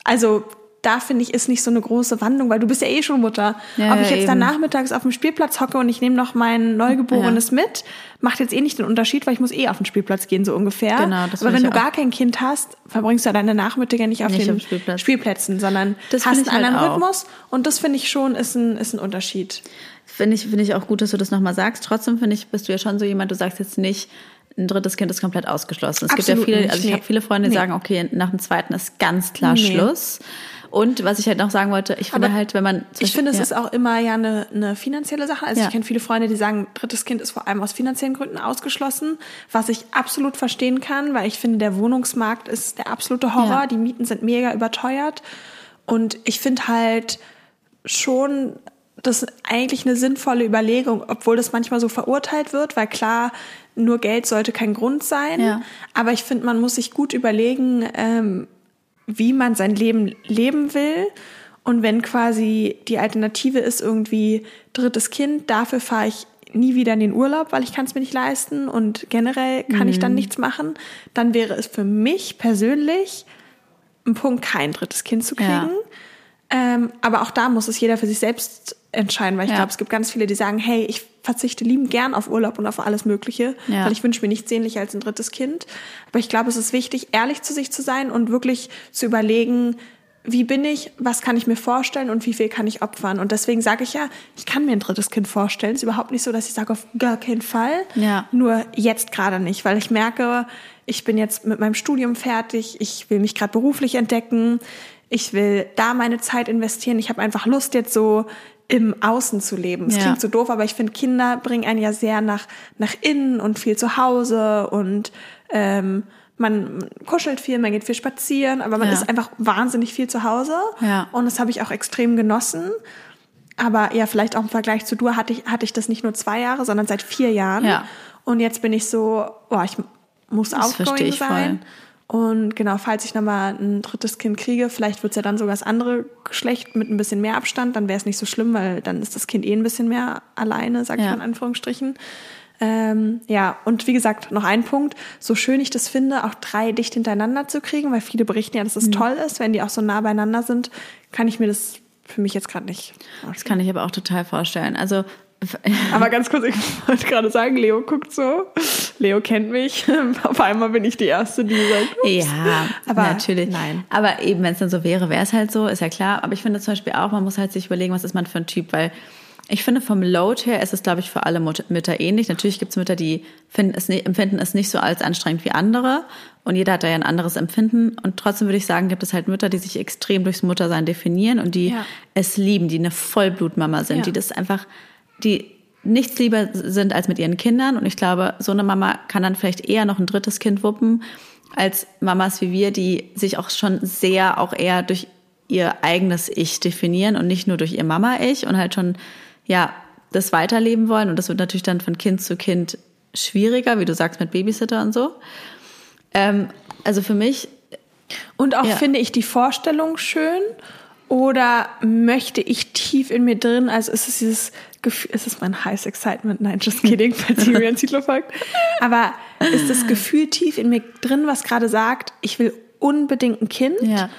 Speaker 2: also da finde ich, ist nicht so eine große Wandlung, weil du bist ja eh schon Mutter.
Speaker 1: Ja,
Speaker 2: Ob ich
Speaker 1: ja,
Speaker 2: jetzt dann
Speaker 1: eben.
Speaker 2: nachmittags auf dem Spielplatz hocke und ich nehme noch mein Neugeborenes mit, macht jetzt eh nicht den Unterschied, weil ich muss eh auf den Spielplatz gehen, so ungefähr.
Speaker 1: Genau, das
Speaker 2: Aber wenn du
Speaker 1: auch.
Speaker 2: gar kein Kind hast, verbringst du deine Nachmittage nicht auf
Speaker 1: Nicht
Speaker 2: den
Speaker 1: Spielplatz.
Speaker 2: Spielplätzen, sondern
Speaker 1: Das
Speaker 2: hast einen
Speaker 1: halt
Speaker 2: anderen
Speaker 1: auch.
Speaker 2: Rhythmus. Und das finde ich schon ist ein, ist ein Unterschied.
Speaker 1: Finde ich, finde ich auch gut, dass du das nochmal sagst. Trotzdem finde ich, bist du ja schon so jemand, du sagst jetzt nicht, ein drittes Kind ist komplett ausgeschlossen. Es gibt ja
Speaker 2: Absolut
Speaker 1: viele, also ich
Speaker 2: nee.
Speaker 1: habe viele Freunde, die
Speaker 2: Nee.
Speaker 1: sagen, okay, nach dem zweiten ist ganz klar
Speaker 2: Nee.
Speaker 1: Schluss. Und was ich halt noch sagen wollte, ich finde
Speaker 2: Aber
Speaker 1: halt, wenn man.
Speaker 2: Ich
Speaker 1: Beispiel-
Speaker 2: finde, es
Speaker 1: ja.
Speaker 2: ist auch immer ja eine, eine finanzielle Sache. Also
Speaker 1: Ja.
Speaker 2: ich kenne viele Freunde, die sagen, drittes Kind ist vor allem aus finanziellen Gründen ausgeschlossen, was ich absolut verstehen kann, weil ich finde, der Wohnungsmarkt ist der absolute Horror.
Speaker 1: Ja.
Speaker 2: Die Mieten sind mega überteuert. Und ich finde halt schon, das ist eigentlich eine sinnvolle Überlegung, obwohl das manchmal so verurteilt wird, weil klar, nur Geld sollte kein Grund sein.
Speaker 1: Ja.
Speaker 2: Aber ich finde, man muss sich gut überlegen, ähm, wie man sein Leben leben will. Und wenn quasi die Alternative ist irgendwie drittes Kind, dafür fahre ich nie wieder in den Urlaub, weil ich kann es mir nicht leisten und generell kann ich dann nichts machen, dann wäre es für mich persönlich ein Punkt, kein drittes Kind zu kriegen.
Speaker 1: Ja.
Speaker 2: Ähm, aber auch da muss es jeder für sich selbst entscheiden, weil ich
Speaker 1: Ja.
Speaker 2: glaube, es gibt ganz viele, die sagen, hey, ich verzichte liebend gern auf Urlaub und auf alles Mögliche,
Speaker 1: Ja.
Speaker 2: weil ich wünsche mir nichts sehnlicher als ein drittes Kind. Aber ich glaube, es ist wichtig, ehrlich zu sich zu sein und wirklich zu überlegen, wie bin ich, was kann ich mir vorstellen und wie viel kann ich opfern. Und deswegen sage ich ja, ich kann mir ein drittes Kind vorstellen. Es ist überhaupt nicht so, dass ich sage, auf gar keinen Fall.
Speaker 1: Ja.
Speaker 2: Nur jetzt gerade nicht, weil ich merke, ich bin jetzt mit meinem Studium fertig, ich will mich gerade beruflich entdecken, ich will da meine Zeit investieren. Ich habe einfach Lust, jetzt so im Außen zu leben. Es
Speaker 1: Ja.
Speaker 2: klingt so doof, aber ich finde, Kinder bringen einen ja sehr nach, nach innen und viel zu Hause und ähm, man kuschelt viel, man geht viel spazieren, aber man
Speaker 1: Ja.
Speaker 2: ist einfach wahnsinnig viel zu Hause.
Speaker 1: Ja.
Speaker 2: Und das habe ich auch extrem genossen. Aber ja, vielleicht auch im Vergleich zu du hatte ich, hatte ich das nicht nur zwei Jahre, sondern seit vier Jahren.
Speaker 1: Ja.
Speaker 2: Und jetzt bin ich so, boah, ich muss
Speaker 1: Das ich
Speaker 2: sein. Und genau, falls ich nochmal ein drittes Kind kriege, vielleicht wird's ja dann sogar das andere Geschlecht mit ein bisschen mehr Abstand, dann wäre es nicht so schlimm, weil dann ist das Kind eh ein bisschen mehr alleine, sag ich
Speaker 1: Ja.
Speaker 2: mal in Anführungsstrichen. Ähm, ja, und wie gesagt, noch ein Punkt, so schön ich das finde, auch drei dicht hintereinander zu kriegen, weil viele berichten ja, dass es toll ist, wenn die auch so nah beieinander sind, kann ich mir das für mich jetzt gerade nicht
Speaker 1: Das kann ich aber auch total vorstellen. Also
Speaker 2: aber ganz kurz, ich wollte gerade sagen, Leo guckt so. Leo kennt mich. Auf einmal bin ich die Erste, die sagt, ups.
Speaker 1: Ja,
Speaker 2: Aber
Speaker 1: natürlich.
Speaker 2: nein.
Speaker 1: Aber eben, wenn es dann so wäre, wäre es halt so, ist ja klar. Aber ich finde zum Beispiel auch, man muss halt sich überlegen, was ist man für ein Typ, weil ich finde, vom Load her ist es, glaube ich, für alle Mütter ähnlich. Natürlich gibt es Mütter, die finden es empfinden es nicht so als anstrengend wie andere. Und jeder hat da ja ein anderes Empfinden. Und trotzdem würde ich sagen, gibt es halt Mütter, die sich extrem durchs Muttersein definieren und die
Speaker 2: Ja.
Speaker 1: es lieben, die eine Vollblutmama sind,
Speaker 2: Ja.
Speaker 1: die das einfach, die nichts lieber sind als mit ihren Kindern. Und ich glaube, so eine Mama kann dann vielleicht eher noch ein drittes Kind wuppen, als Mamas wie wir, die sich auch schon sehr auch eher durch ihr eigenes Ich definieren und nicht nur durch ihr Mama-Ich und halt schon, ja, das weiterleben wollen. Und das wird natürlich dann von Kind zu Kind schwieriger, wie du sagst, mit Babysitter und so. Ähm, also für mich,
Speaker 2: Und auch
Speaker 1: Ja.
Speaker 2: finde ich die Vorstellung schön oder möchte ich tief in mir drin, also ist es dieses Gefühl, ist es mein Highest Excitement? Nein, just kidding, falls ihr mir ein Titel folgt. Aber ist das Gefühl tief in mir drin, was gerade sagt, ich will unbedingt ein Kind?
Speaker 1: Ja.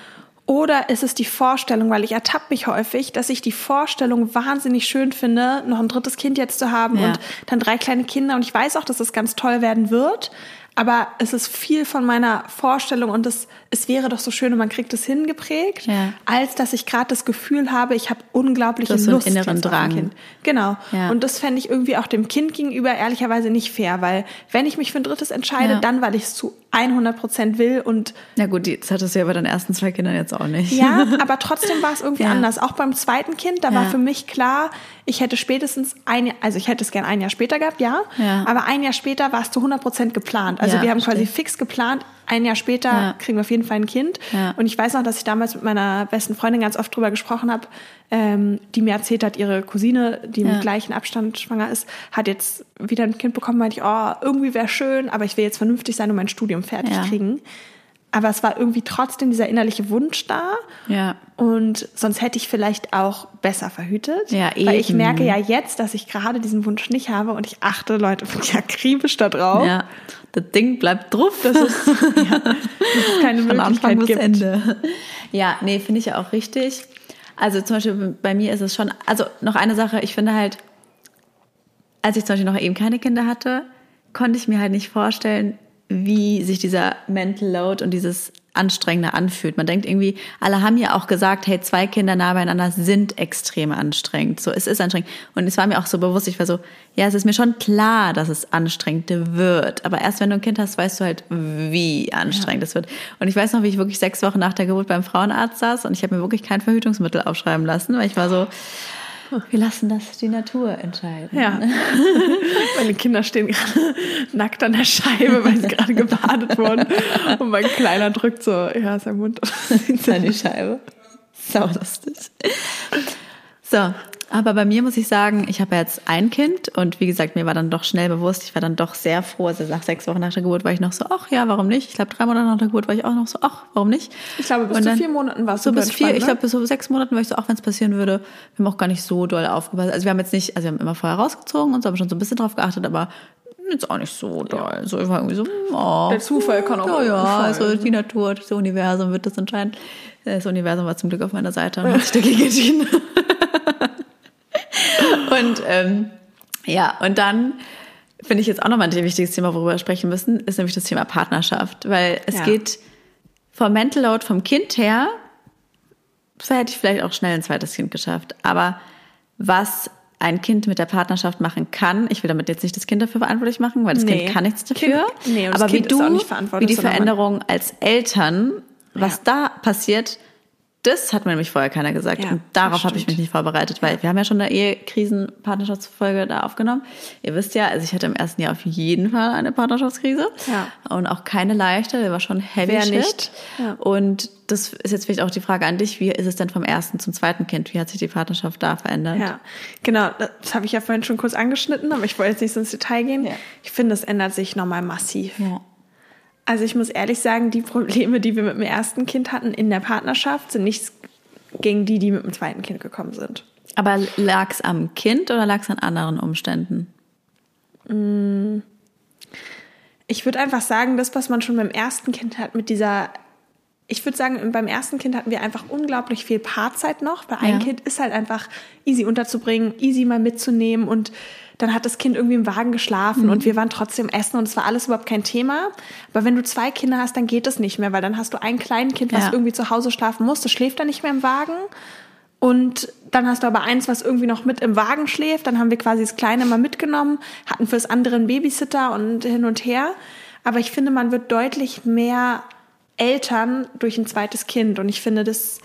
Speaker 2: Oder ist es die Vorstellung, weil ich ertappe mich häufig, dass ich die Vorstellung wahnsinnig schön finde, noch ein drittes Kind jetzt zu haben
Speaker 1: Ja.
Speaker 2: und dann drei kleine Kinder. Und ich weiß auch, dass das ganz toll werden wird. Aber es ist viel von meiner Vorstellung und es, es wäre doch so schön und man kriegt es hingeprägt,
Speaker 1: Ja.
Speaker 2: als dass ich gerade das Gefühl habe, ich habe unglaubliche
Speaker 1: Du hast so
Speaker 2: Lust
Speaker 1: inneren Drang.
Speaker 2: Kind. Genau.
Speaker 1: Ja.
Speaker 2: Und das fände ich irgendwie auch dem Kind gegenüber ehrlicherweise nicht fair, weil wenn ich mich für ein drittes entscheide,
Speaker 1: Ja.
Speaker 2: dann weil ich es zu 100 Prozent will und
Speaker 1: na gut, das hattest du ja bei deinen ersten zwei Kindern jetzt auch nicht.
Speaker 2: ja, aber trotzdem war es irgendwie
Speaker 1: Ja.
Speaker 2: anders. Auch beim zweiten Kind, da war
Speaker 1: Ja.
Speaker 2: für mich klar, ich hätte spätestens ein Jahr, also ich hätte es gern ein Jahr später gehabt, ja.
Speaker 1: Ja.
Speaker 2: Aber ein Jahr später war es zu 100 Prozent geplant. Also wir haben quasi
Speaker 1: verstehe.
Speaker 2: fix geplant, ein Jahr später
Speaker 1: Ja.
Speaker 2: kriegen wir auf jeden Fall ein Kind.
Speaker 1: Ja.
Speaker 2: Und ich weiß noch, dass ich damals mit meiner besten Freundin ganz oft drüber gesprochen habe, ähm, die mir erzählt hat, ihre Cousine, die
Speaker 1: Ja.
Speaker 2: im gleichen Abstand schwanger ist, hat jetzt wieder ein Kind bekommen, meinte ich, oh, irgendwie wäre schön, aber ich will jetzt vernünftig sein und mein Studium fertig kriegen. Aber es war irgendwie trotzdem dieser innerliche Wunsch da.
Speaker 1: Ja.
Speaker 2: Und sonst hätte ich vielleicht auch besser verhütet.
Speaker 1: Ja,
Speaker 2: Weil ich
Speaker 1: eben.
Speaker 2: merke ja jetzt, dass ich gerade diesen Wunsch nicht habe und ich achte, Leute, wirklich akribisch da drauf.
Speaker 1: Ja, das Ding bleibt drauf. Das ist
Speaker 2: Dass es keine
Speaker 1: von Anfang
Speaker 2: Möglichkeit
Speaker 1: bis
Speaker 2: gibt.
Speaker 1: Ende. Ja, nee, finde ich ja auch richtig. Also zum Beispiel bei mir ist es schon, also noch eine Sache, ich finde halt, als ich zum Beispiel noch eben keine Kinder hatte, konnte ich mir halt nicht vorstellen, wie sich dieser Mental Load und dieses Anstrengende anfühlt. Man denkt irgendwie, alle haben ja auch gesagt, hey, zwei Kinder nah beieinander sind extrem anstrengend. So, es ist anstrengend. Und es war mir auch so bewusst, ich war so, ja, es ist mir schon klar, dass es anstrengend wird. Aber erst wenn du ein Kind hast, weißt du halt, wie anstrengend es wird. Und ich weiß noch, wie ich wirklich sechs Wochen nach der Geburt beim Frauenarzt saß und ich habe mir wirklich kein Verhütungsmittel aufschreiben lassen, weil ich war so, wir lassen das die Natur entscheiden.
Speaker 2: Ja. Meine Kinder stehen gerade nackt an der Scheibe, weil sie gerade gebadet wurden. Und mein Kleiner drückt so, ja, sein Mund.
Speaker 1: seine Scheibe. Sau lustig. So, aber bei mir muss ich sagen, ich habe jetzt ein Kind und wie gesagt, mir war dann doch schnell bewusst, ich war dann doch sehr froh. Also nach sechs Wochen nach der Geburt war ich noch so, ach ja, warum nicht? Ich glaube, drei Monate nach der Geburt war ich auch noch so, ach, warum nicht?
Speaker 2: Ich glaube, bis
Speaker 1: Und
Speaker 2: zu
Speaker 1: dann-
Speaker 2: vier Monaten warst
Speaker 1: So
Speaker 2: du
Speaker 1: bis vier, ich
Speaker 2: ne?
Speaker 1: glaube, bis so sechs Monaten war ich so, auch wenn es passieren würde, wir haben auch gar nicht so doll aufgepasst. Also wir haben jetzt nicht, also wir haben immer vorher rausgezogen und so, haben schon so ein bisschen drauf geachtet, aber jetzt auch nicht so doll. So, ich war irgendwie so, oh,
Speaker 2: Der Zufall kann auch
Speaker 1: ja, ja, also die Natur, das Universum wird das entscheiden. Das Universum war zum Glück auf meiner Seite und hat sich dagegen entschieden. und ähm, ja, und dann finde ich jetzt auch nochmal ein wichtiges Thema, worüber wir sprechen müssen, ist nämlich das Thema Partnerschaft. Weil es
Speaker 2: Ja.
Speaker 1: geht vom Mental Load vom Kind her, so hätte ich vielleicht auch schnell ein zweites Kind geschafft. Aber was ein Kind mit der Partnerschaft machen kann, ich will damit jetzt nicht das Kind dafür verantwortlich machen, weil das
Speaker 2: Nee.
Speaker 1: Kind kann nichts dafür.
Speaker 2: Kind- nee, und das
Speaker 1: aber
Speaker 2: Kind
Speaker 1: wie
Speaker 2: ist
Speaker 1: du, wie die Veränderung als Eltern, was
Speaker 2: Ja.
Speaker 1: da passiert, Das hat mir nämlich vorher keiner gesagt.
Speaker 2: Ja,
Speaker 1: und darauf
Speaker 2: das
Speaker 1: habe ich mich nicht vorbereitet, weil wir haben ja schon eine Ehekrisen-Partnerschaftsfolge da aufgenommen. Ihr wisst ja, also ich hatte im ersten Jahr auf jeden Fall eine Partnerschaftskrise.
Speaker 2: Ja.
Speaker 1: Und auch keine leichte, der war schon heavy
Speaker 2: Wer nicht? Ja.
Speaker 1: Und das ist jetzt vielleicht auch die Frage an dich, wie ist es denn vom ersten zum zweiten Kind? Wie hat sich die Partnerschaft da verändert?
Speaker 2: Ja, genau. Das habe ich ja vorhin schon kurz angeschnitten, aber ich wollte jetzt nicht so ins Detail gehen.
Speaker 1: Ja.
Speaker 2: Ich finde, es ändert sich nochmal massiv.
Speaker 1: Ja.
Speaker 2: Also ich muss ehrlich sagen, die Probleme, die wir mit dem ersten Kind hatten in der Partnerschaft, sind nichts gegen die, die mit dem zweiten Kind gekommen sind.
Speaker 1: Aber lag es am Kind oder lag es an anderen Umständen?
Speaker 2: Ich würde einfach sagen, das, was man schon beim ersten Kind hat, mit dieser, ich würde sagen, beim ersten Kind hatten wir einfach unglaublich viel Paarzeit noch, weil ein
Speaker 1: Ja.
Speaker 2: Kind ist halt einfach easy unterzubringen, easy mal mitzunehmen und dann hat das Kind irgendwie im Wagen geschlafen
Speaker 1: Mhm.
Speaker 2: und wir waren trotzdem essen und es war alles überhaupt kein Thema. Aber wenn du zwei Kinder hast, dann geht das nicht mehr, weil dann hast du ein kleines Kind, was
Speaker 1: Ja.
Speaker 2: irgendwie zu Hause schlafen muss, das schläft dann nicht mehr im Wagen. Und dann hast du aber eins, was irgendwie noch mit im Wagen schläft. Dann haben wir quasi das Kleine mal mitgenommen, hatten fürs andere einen Babysitter und hin und her. Aber ich finde, man wird deutlich mehr Eltern durch ein zweites Kind. Und ich finde, das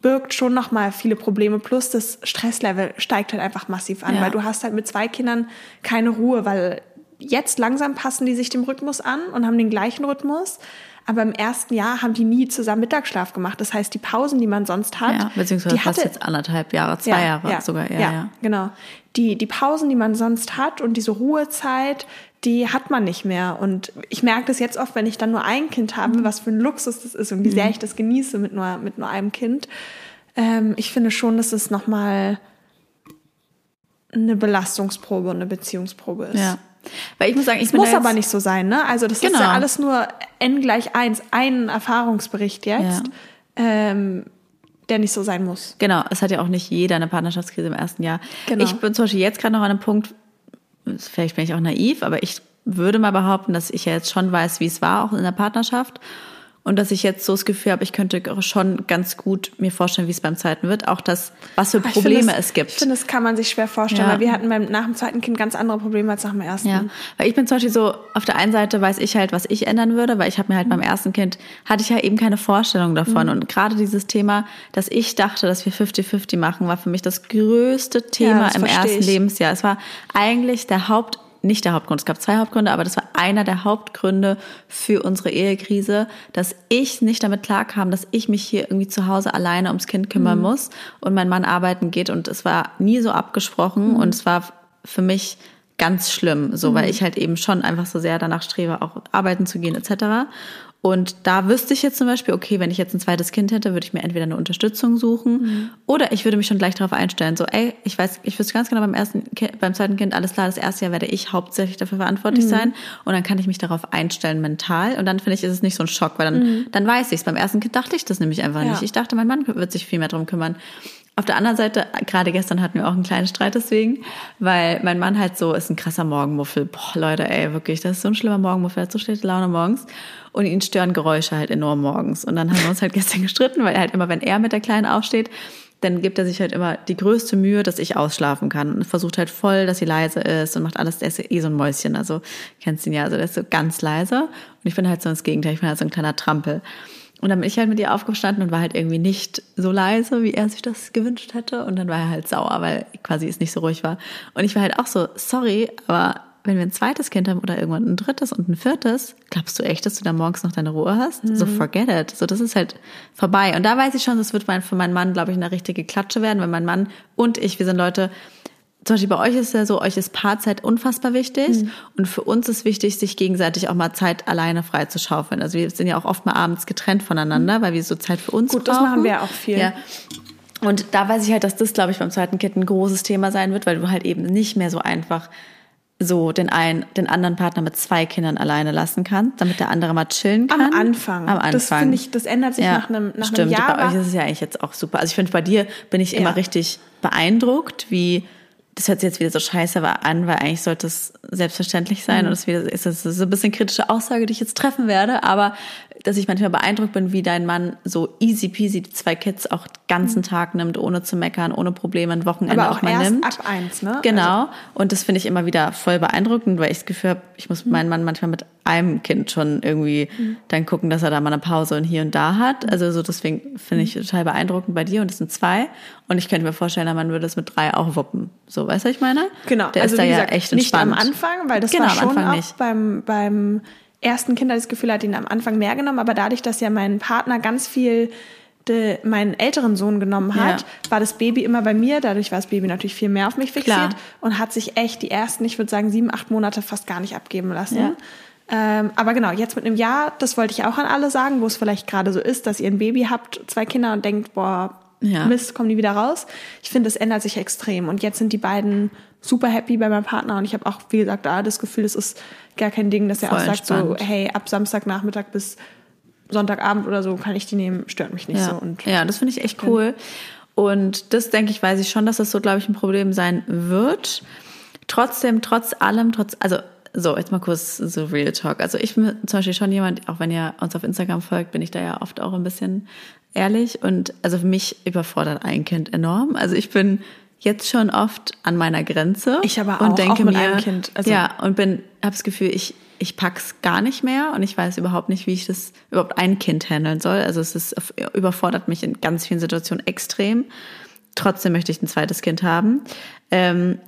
Speaker 2: birgt schon nochmal viele Probleme. Plus das Stresslevel steigt halt einfach massiv an,
Speaker 1: Ja.
Speaker 2: weil du hast halt mit zwei Kindern keine Ruhe, weil jetzt langsam passen die sich dem Rhythmus an und haben den gleichen Rhythmus. Aber im ersten Jahr haben die nie zusammen Mittagsschlaf gemacht. Das heißt, die Pausen, die man sonst hat,
Speaker 1: Ja, beziehungsweise
Speaker 2: die
Speaker 1: fast
Speaker 2: hatte,
Speaker 1: jetzt anderthalb Jahre, zwei Jahre sogar, ja, ja.
Speaker 2: genau. Die, die Pausen, die man sonst hat und diese Ruhezeit, die hat man nicht mehr. Und ich merke das jetzt oft, wenn ich dann nur ein Kind habe,
Speaker 1: Mhm.
Speaker 2: was für ein Luxus das ist und wie sehr ich das genieße mit nur, mit nur einem Kind. Ähm, ich finde schon, dass es nochmal eine Belastungsprobe und eine Beziehungsprobe ist.
Speaker 1: Ja. Weil ich muss sagen, ich
Speaker 2: Es
Speaker 1: bin
Speaker 2: muss aber nicht so sein, ne? Also das ist
Speaker 1: Genau.
Speaker 2: ja alles nur n gleich eins, ein Erfahrungsbericht jetzt, ähm, der nicht so sein muss.
Speaker 1: Genau, es hat ja auch nicht jeder eine Partnerschaftskrise im ersten Jahr.
Speaker 2: Genau.
Speaker 1: Ich bin zum Beispiel jetzt gerade noch an einem Punkt, vielleicht bin ich auch naiv, aber ich würde mal behaupten, dass ich ja jetzt schon weiß, wie es war, auch in der Partnerschaft. Und dass ich jetzt so das Gefühl habe, ich könnte schon ganz gut mir vorstellen, wie es beim zweiten wird. Auch das, was für
Speaker 2: ich
Speaker 1: Probleme
Speaker 2: finde, das-
Speaker 1: es gibt.
Speaker 2: Ich finde, das kann man sich schwer vorstellen,
Speaker 1: Ja.
Speaker 2: weil wir hatten beim, nach dem zweiten Kind ganz andere Probleme als nach dem ersten.
Speaker 1: Ja, weil ich bin zum Beispiel so, auf der einen Seite weiß ich halt, was ich ändern würde, weil ich habe mir halt beim ersten Kind, hatte ich ja eben keine Vorstellung davon. Und gerade dieses Thema, dass ich dachte, dass wir 50-50 machen, war für mich das größte Thema
Speaker 2: das
Speaker 1: im ersten
Speaker 2: ich.
Speaker 1: Lebensjahr. Es war eigentlich der Haupt, nicht der Hauptgrund, es gab zwei Hauptgründe, aber das war einer der Hauptgründe für unsere Ehekrise, dass ich nicht damit klarkam, dass ich mich hier irgendwie zu Hause alleine ums Kind kümmern
Speaker 2: Mhm.
Speaker 1: muss und mein Mann arbeiten geht. Und es war nie so abgesprochen und es war für mich ganz schlimm, so weil ich halt eben schon einfach so sehr danach strebe, auch arbeiten zu gehen etc. Und da wüsste ich jetzt zum Beispiel, okay, wenn ich jetzt ein zweites Kind hätte, würde ich mir entweder eine Unterstützung suchen oder ich würde mich schon gleich darauf einstellen, so, ey, ich weiß, ich wüsste ganz genau beim ersten, Ki- beim zweiten Kind, alles klar, das erste Jahr werde ich hauptsächlich dafür verantwortlich sein und dann kann ich mich darauf einstellen mental und dann finde ich, ist es nicht so ein Schock, weil dann, dann weiß ich es. Beim ersten Kind dachte ich das nämlich einfach
Speaker 2: Ja.
Speaker 1: nicht. Ich dachte, mein Mann wird sich viel mehr drum kümmern. Auf der anderen Seite, gerade gestern hatten wir auch einen kleinen Streit deswegen, weil mein Mann halt so ist ein krasser Morgenmuffel. Boah, Leute, ey, wirklich, das ist so ein schlimmer Morgenmuffel, er hat so schlechte Laune morgens und ihn stören Geräusche halt enorm morgens. Und dann haben wir uns halt gestern gestritten, weil er halt immer, wenn er mit der Kleinen aufsteht, dann gibt er sich halt immer die größte Mühe, dass ich ausschlafen kann und versucht halt voll, dass sie leise ist und macht alles, der ist eh so ein Mäuschen, also kennst ihn ja, also der ist so ganz leise und ich bin halt so das Gegenteil, ich bin halt so ein kleiner Trampel. Und dann bin ich halt mit ihr aufgestanden und war halt irgendwie nicht so leise, wie er sich das gewünscht hätte. Und dann war er halt sauer, weil quasi es nicht so ruhig war. Und ich war halt auch so, sorry, aber wenn wir ein zweites Kind haben oder irgendwann ein drittes und ein viertes, glaubst du echt, dass du da morgens noch deine Ruhe hast? So forget it. So, das ist halt vorbei. Und da weiß ich schon, das wird mein, für meinen Mann, glaube ich, eine richtige Klatsche werden, weil mein Mann und ich, wir sind Leute, zum Beispiel bei euch ist ja so, euch ist Paarzeit unfassbar wichtig und für uns ist wichtig, sich gegenseitig auch mal Zeit alleine frei zu schaufeln. Also wir sind ja auch oft mal abends getrennt voneinander, weil wir so Zeit für uns
Speaker 2: Gut, das
Speaker 1: brauchen.
Speaker 2: machen wir auch viel.
Speaker 1: Ja. Und da weiß ich halt, dass das, glaube ich, beim zweiten Kind ein großes Thema sein wird, weil du halt eben nicht mehr so einfach so den einen, den anderen Partner mit zwei Kindern alleine lassen kannst, damit der andere mal chillen kann.
Speaker 2: Am Anfang.
Speaker 1: Am Anfang.
Speaker 2: Das finde ich, das ändert sich nach einem, nach
Speaker 1: stimmt.
Speaker 2: einem Jahr.
Speaker 1: Bei euch ist es ja eigentlich jetzt auch super. Also ich finde, bei dir bin ich immer
Speaker 2: Ja.
Speaker 1: richtig beeindruckt, wie das hört sich jetzt wieder so scheiße aber an, weil eigentlich sollte es selbstverständlich sein.
Speaker 2: Mhm.
Speaker 1: Und es wieder, ist das so ein bisschen kritische Aussage, die ich jetzt treffen werde. Aber dass ich manchmal beeindruckt bin, wie dein Mann so easy peasy die zwei Kids auch den ganzen Tag nimmt, ohne zu meckern, ohne Probleme, ein Wochenende
Speaker 2: Aber auch
Speaker 1: auch mal
Speaker 2: erst
Speaker 1: nimmt.
Speaker 2: ab eins, ne?
Speaker 1: Genau. Und das finde ich immer wieder voll beeindruckend, weil ich das Gefühl habe, ich muss meinen Mann manchmal mit einem Kind schon irgendwie dann gucken, dass er da mal eine Pause und hier und da hat. Also so deswegen finde ich total beeindruckend bei dir und es sind zwei. Und ich könnte mir vorstellen, der Mann würde es mit drei auch wuppen. So, weißt du, was ich meine?
Speaker 2: Genau,
Speaker 1: Der
Speaker 2: also
Speaker 1: ist da ja
Speaker 2: gesagt,
Speaker 1: echt
Speaker 2: nicht am
Speaker 1: entspannt.
Speaker 2: Anfang, weil das
Speaker 1: Genau,
Speaker 2: war schon
Speaker 1: Anfang
Speaker 2: auch
Speaker 1: nicht.
Speaker 2: beim, beim ersten Kind, hatte ich das Gefühl, hat ihn am Anfang mehr genommen, aber dadurch, dass ja mein Partner ganz viel de, meinen älteren Sohn genommen hat,
Speaker 1: Ja.
Speaker 2: war das Baby immer bei mir, dadurch war das Baby natürlich viel mehr auf mich fixiert
Speaker 1: Klar.
Speaker 2: und hat sich echt die ersten, ich würde sagen, sieben, acht Monate fast gar nicht abgeben lassen.
Speaker 1: Ja.
Speaker 2: Ähm, aber genau, jetzt mit einem Jahr, das wollte ich auch an alle sagen, wo es vielleicht gerade so ist, dass ihr ein Baby habt, zwei Kinder und denkt, boah,
Speaker 1: Ja.
Speaker 2: Mist, kommen die wieder raus. Ich finde, das ändert sich extrem. Und jetzt sind die beiden super happy bei meinem Partner und ich habe auch, wie gesagt, da das Gefühl, es ist gar kein Ding, dass er auch sagt, so, hey, ab Samstagnachmittag bis Sonntagabend oder so kann ich die nehmen, stört mich nicht
Speaker 1: Ja,
Speaker 2: so. Und
Speaker 1: ja das finde ich echt cool. Und das denke ich, weiß ich schon, dass das so, glaube ich, ein Problem sein wird. Trotzdem, trotz allem, trotz, also so, jetzt mal kurz so Real Talk. Also ich bin zum Beispiel schon jemand, auch wenn ihr uns auf Instagram folgt, bin ich da ja oft auch ein bisschen ehrlich. Und also für mich überfordert ein Kind enorm. Also ich bin jetzt schon oft an meiner Grenze.
Speaker 2: Ich aber
Speaker 1: und
Speaker 2: auch,
Speaker 1: denke
Speaker 2: auch mit
Speaker 1: mir,
Speaker 2: einem Kind. Also-
Speaker 1: ja, und bin, habe das Gefühl, ich, ich pack's gar nicht mehr und ich weiß überhaupt nicht, wie ich das überhaupt ein Kind handeln soll. Also es ist, überfordert mich in ganz vielen Situationen extrem. Trotzdem möchte ich ein zweites Kind haben. Ähm,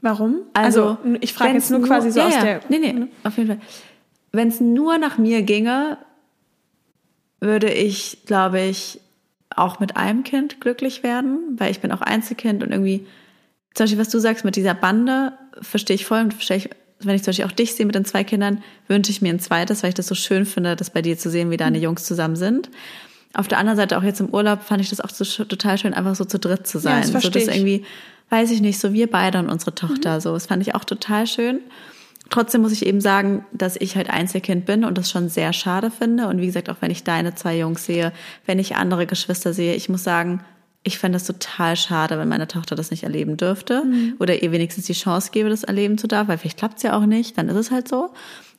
Speaker 2: warum?
Speaker 1: also,
Speaker 2: ich frage jetzt nur quasi so
Speaker 1: ja,
Speaker 2: aus
Speaker 1: ja.
Speaker 2: der.
Speaker 1: Nee, nee, auf jeden Fall. Wenn es nur nach mir ginge, würde ich, glaube ich, auch mit einem Kind glücklich werden, weil ich bin auch Einzelkind und irgendwie, zum Beispiel, was du sagst mit dieser Bande, verstehe ich voll und verstehe ich, wenn ich zum Beispiel auch dich sehe mit den zwei Kindern, wünsche ich mir ein zweites, weil ich das so schön finde, das bei dir zu sehen, wie
Speaker 2: Mhm.
Speaker 1: deine Jungs zusammen sind. Auf der anderen Seite, auch jetzt im Urlaub, fand ich das auch so total schön, einfach so zu dritt zu sein.
Speaker 2: das
Speaker 1: so
Speaker 2: verstehe
Speaker 1: das
Speaker 2: ich.
Speaker 1: irgendwie, weiß ich nicht, so wir beide und unsere
Speaker 2: Mhm.
Speaker 1: Tochter, so. Das fand ich auch total schön. Trotzdem muss ich eben sagen, dass ich halt Einzelkind bin und das schon sehr schade finde. Und wie gesagt, auch wenn ich deine zwei Jungs sehe, wenn ich andere Geschwister sehe, ich muss sagen, ich fände es total schade, wenn meine Tochter das nicht erleben dürfte oder ihr wenigstens die Chance gebe, das erleben zu darf, weil vielleicht klappt es ja auch nicht, dann ist es halt so.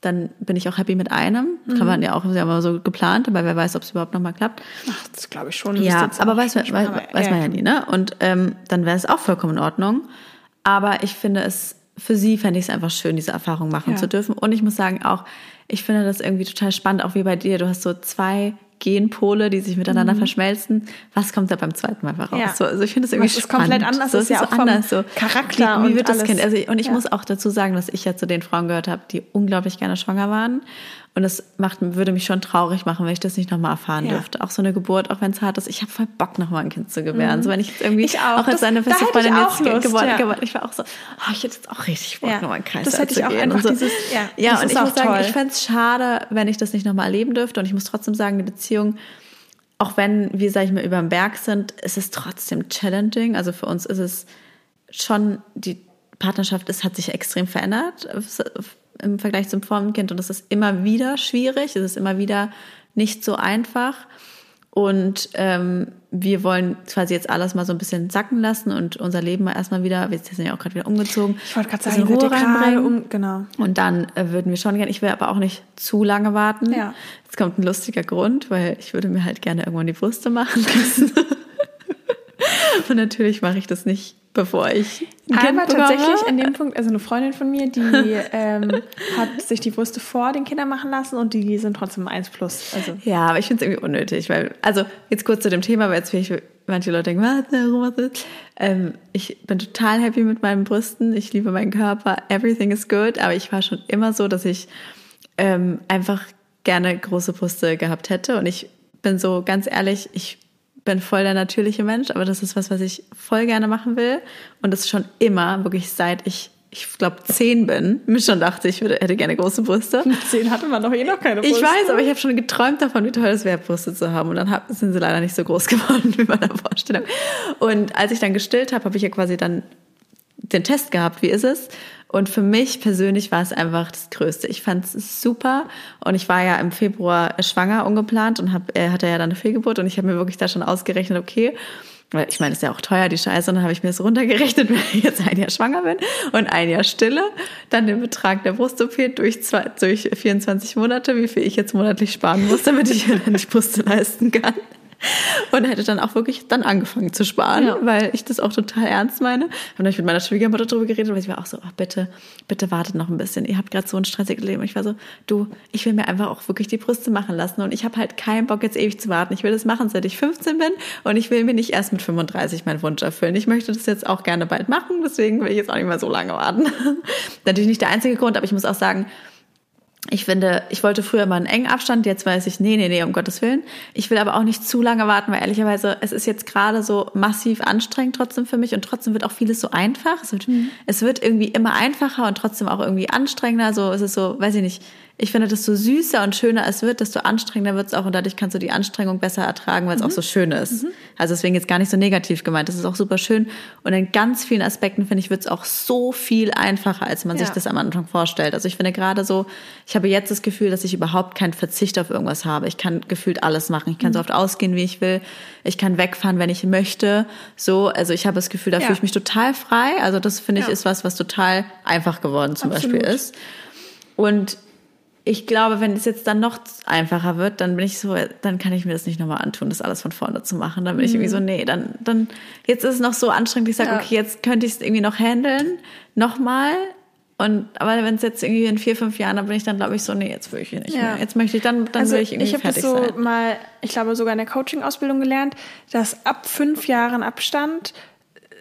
Speaker 1: Dann bin ich auch happy mit einem. Kann man ja auch, wir haben immer so geplant, aber wer weiß, ob es überhaupt nochmal klappt.
Speaker 2: Ach, das glaube ich schon.
Speaker 1: Ja, aber weiß, man- weiß, weiß man ja nie, ne? Und ähm, dann wäre es auch vollkommen in Ordnung. Aber ich finde es, für sie fände ich es einfach schön, diese Erfahrung machen
Speaker 2: Ja.
Speaker 1: zu dürfen. Und ich muss sagen auch, ich finde das irgendwie total spannend, auch wie bei dir. Du hast so zwei Genpole, die sich miteinander verschmelzen. Was kommt da beim zweiten Mal raus?
Speaker 2: Mhm. Ja.
Speaker 1: So, also ich finde das irgendwie
Speaker 2: Was ist
Speaker 1: spannend.
Speaker 2: komplett anders
Speaker 1: So,
Speaker 2: ist
Speaker 1: es
Speaker 2: ja
Speaker 1: so
Speaker 2: auch
Speaker 1: anders. So,
Speaker 2: Charakter
Speaker 1: wie, wie
Speaker 2: und
Speaker 1: wird das
Speaker 2: alles.
Speaker 1: Kind? Also, und ich
Speaker 2: Ja.
Speaker 1: muss auch dazu sagen, dass ich ja zu den Frauen gehört habe, die unglaublich gerne schwanger waren. Und das macht, würde mich schon traurig machen, wenn ich das nicht nochmal erfahren
Speaker 2: Ja.
Speaker 1: dürfte. Auch so eine Geburt, auch wenn es hart ist. Ich habe voll Bock, nochmal ein Kind zu gebären. So, wenn ich jetzt irgendwie
Speaker 2: Mhm. Ich auch.
Speaker 1: als
Speaker 2: Das-
Speaker 1: seine
Speaker 2: ich
Speaker 1: Freundin
Speaker 2: auch
Speaker 1: jetzt
Speaker 2: Lust,
Speaker 1: geworden,
Speaker 2: ja.
Speaker 1: geworden. Ich war auch so, oh, ich hätte jetzt auch richtig Bock,
Speaker 2: Ja.
Speaker 1: nochmal einen Kreis
Speaker 2: Das hätte ich auch
Speaker 1: gehen. und so.
Speaker 2: dieses- ja,
Speaker 1: ja und ich
Speaker 2: auch
Speaker 1: muss sagen,
Speaker 2: toll.
Speaker 1: ich fände es schade, wenn ich das nicht nochmal erleben dürfte. Und ich muss trotzdem sagen, die Beziehung, auch wenn wir, sag ich mal, über den Berg sind, ist es trotzdem challenging. Also für uns ist es schon, die Partnerschaft ist, hat sich extrem verändert im Vergleich zum Formenkind und es ist immer wieder schwierig, es ist immer wieder nicht so einfach. Und ähm, wir wollen quasi jetzt alles mal so ein bisschen sacken lassen und unser Leben mal erstmal wieder, wir sind ja auch gerade wieder umgezogen,
Speaker 2: Ich wollte gerade sagen,
Speaker 1: Ruhe
Speaker 2: ihr gerade
Speaker 1: reinbringen.
Speaker 2: um, genau.
Speaker 1: Und dann äh, würden wir schon gerne, ich will aber auch nicht zu lange warten.
Speaker 2: Ja.
Speaker 1: Jetzt kommt ein lustiger Grund, weil ich würde mir halt gerne irgendwann die Brüste machen lassen. Und natürlich mache ich das nicht, bevor ich ein Kind
Speaker 2: Aber tatsächlich an dem Punkt, also eine Freundin von mir, die ähm, hat sich die Brüste vor den Kindern machen lassen und die sind trotzdem 1 plus. Also.
Speaker 1: Ja, aber ich finde es irgendwie unnötig, weil, also jetzt kurz zu dem Thema, weil jetzt vielleicht manche Leute denken, was, warum was ist? Ähm, ich bin total happy mit meinen Brüsten, ich liebe meinen Körper, everything is good, aber ich war schon immer so, dass ich ähm, einfach gerne große Brüste gehabt hätte. Und ich bin so ganz ehrlich, ich bin voll der natürliche Mensch, aber das ist was, was ich voll gerne machen will und das schon immer, wirklich seit ich, ich glaube, zehn bin, mir schon dachte, ich würde, hätte gerne große Brüste.
Speaker 2: zehn hatte man doch eh noch keine
Speaker 1: Ich weiß, aber ich habe schon geträumt davon, wie toll es wäre, Brüste zu haben. Und dann hab, sind sie leider nicht so groß geworden wie bei der Vorstellung. Und als ich dann gestillt habe, habe ich ja quasi dann den Test gehabt, wie ist es? Und für mich persönlich war es einfach das Größte. Ich fand es super und ich war ja im Februar schwanger ungeplant und hab, er hatte ja dann eine Fehlgeburt und ich habe mir wirklich da schon ausgerechnet, okay, weil ich meine, ist ja auch teuer, die Scheiße, und dann habe ich mir das runtergerechnet, wenn ich jetzt ein Jahr schwanger bin und ein Jahr Stille, dann den Betrag der Brust-OP durch, zwei, durch 24 Monate, wie viel ich jetzt monatlich sparen muss, damit ich mir die Brüste leisten kann. Und hätte dann auch wirklich dann angefangen zu sparen, ja. weil ich das auch total ernst meine. Dann habe ich mit meiner Schwiegermutter darüber geredet, weil ich war auch so, ach bitte, bitte wartet noch ein bisschen. Ihr habt gerade so ein stressiges Leben. Und ich war so, du, ich will mir einfach auch wirklich die Brüste machen lassen. Und ich habe halt keinen Bock, jetzt ewig zu warten. Ich will das machen, seit ich 15 bin. Und ich will mir nicht erst mit 35 meinen Wunsch erfüllen. Ich möchte das jetzt auch gerne bald machen. Deswegen will ich jetzt auch nicht mehr so lange warten. Natürlich nicht der einzige Grund, aber ich muss auch sagen, ich finde, ich wollte früher mal einen engen Abstand, jetzt weiß ich, nee, nee, nee, um Gottes Willen. Ich will aber auch nicht zu lange warten, weil ehrlicherweise, es ist jetzt gerade so massiv anstrengend trotzdem für mich und trotzdem wird auch vieles so einfach. Es wird, mhm. es wird irgendwie immer einfacher und trotzdem auch irgendwie anstrengender. So, es ist so, weiß ich nicht, ich finde, desto süßer und schöner es wird, desto anstrengender wird es auch und dadurch kannst du die Anstrengung besser ertragen, weil es mhm. auch so schön ist. Mhm. Also deswegen jetzt gar nicht so negativ gemeint. Das ist auch super schön und in ganz vielen Aspekten finde ich wird es auch so viel einfacher, als man ja. sich das am Anfang vorstellt. Also ich finde gerade so, ich habe jetzt das Gefühl, dass ich überhaupt keinen Verzicht auf irgendwas habe. Ich kann gefühlt alles machen. Ich kann mhm. so oft ausgehen, wie ich will. Ich kann wegfahren, wenn ich möchte. So, also ich habe das Gefühl, da ja. fühle ich mich total frei. Also das finde ich ja. ist was, was total einfach geworden zum Absolut. Beispiel ist. Und ich glaube, wenn es jetzt dann noch einfacher wird, dann bin ich so, dann kann ich mir das nicht nochmal antun, das alles von vorne zu machen. Dann bin ich irgendwie so, mhm. nee, dann, dann, jetzt ist es noch so anstrengend, ich sage, ja. okay, jetzt könnte ich es irgendwie noch handeln, nochmal. Und, aber wenn es jetzt irgendwie in vier, fünf Jahren, dann bin ich dann, glaube ich, so, nee, jetzt will ich nicht ja. mehr. Jetzt möchte ich, dann, dann also will ich irgendwie ich fertig sein. Ich habe das
Speaker 2: so mal, ich glaube, sogar in der Coaching-Ausbildung gelernt, dass ab fünf Jahren Abstand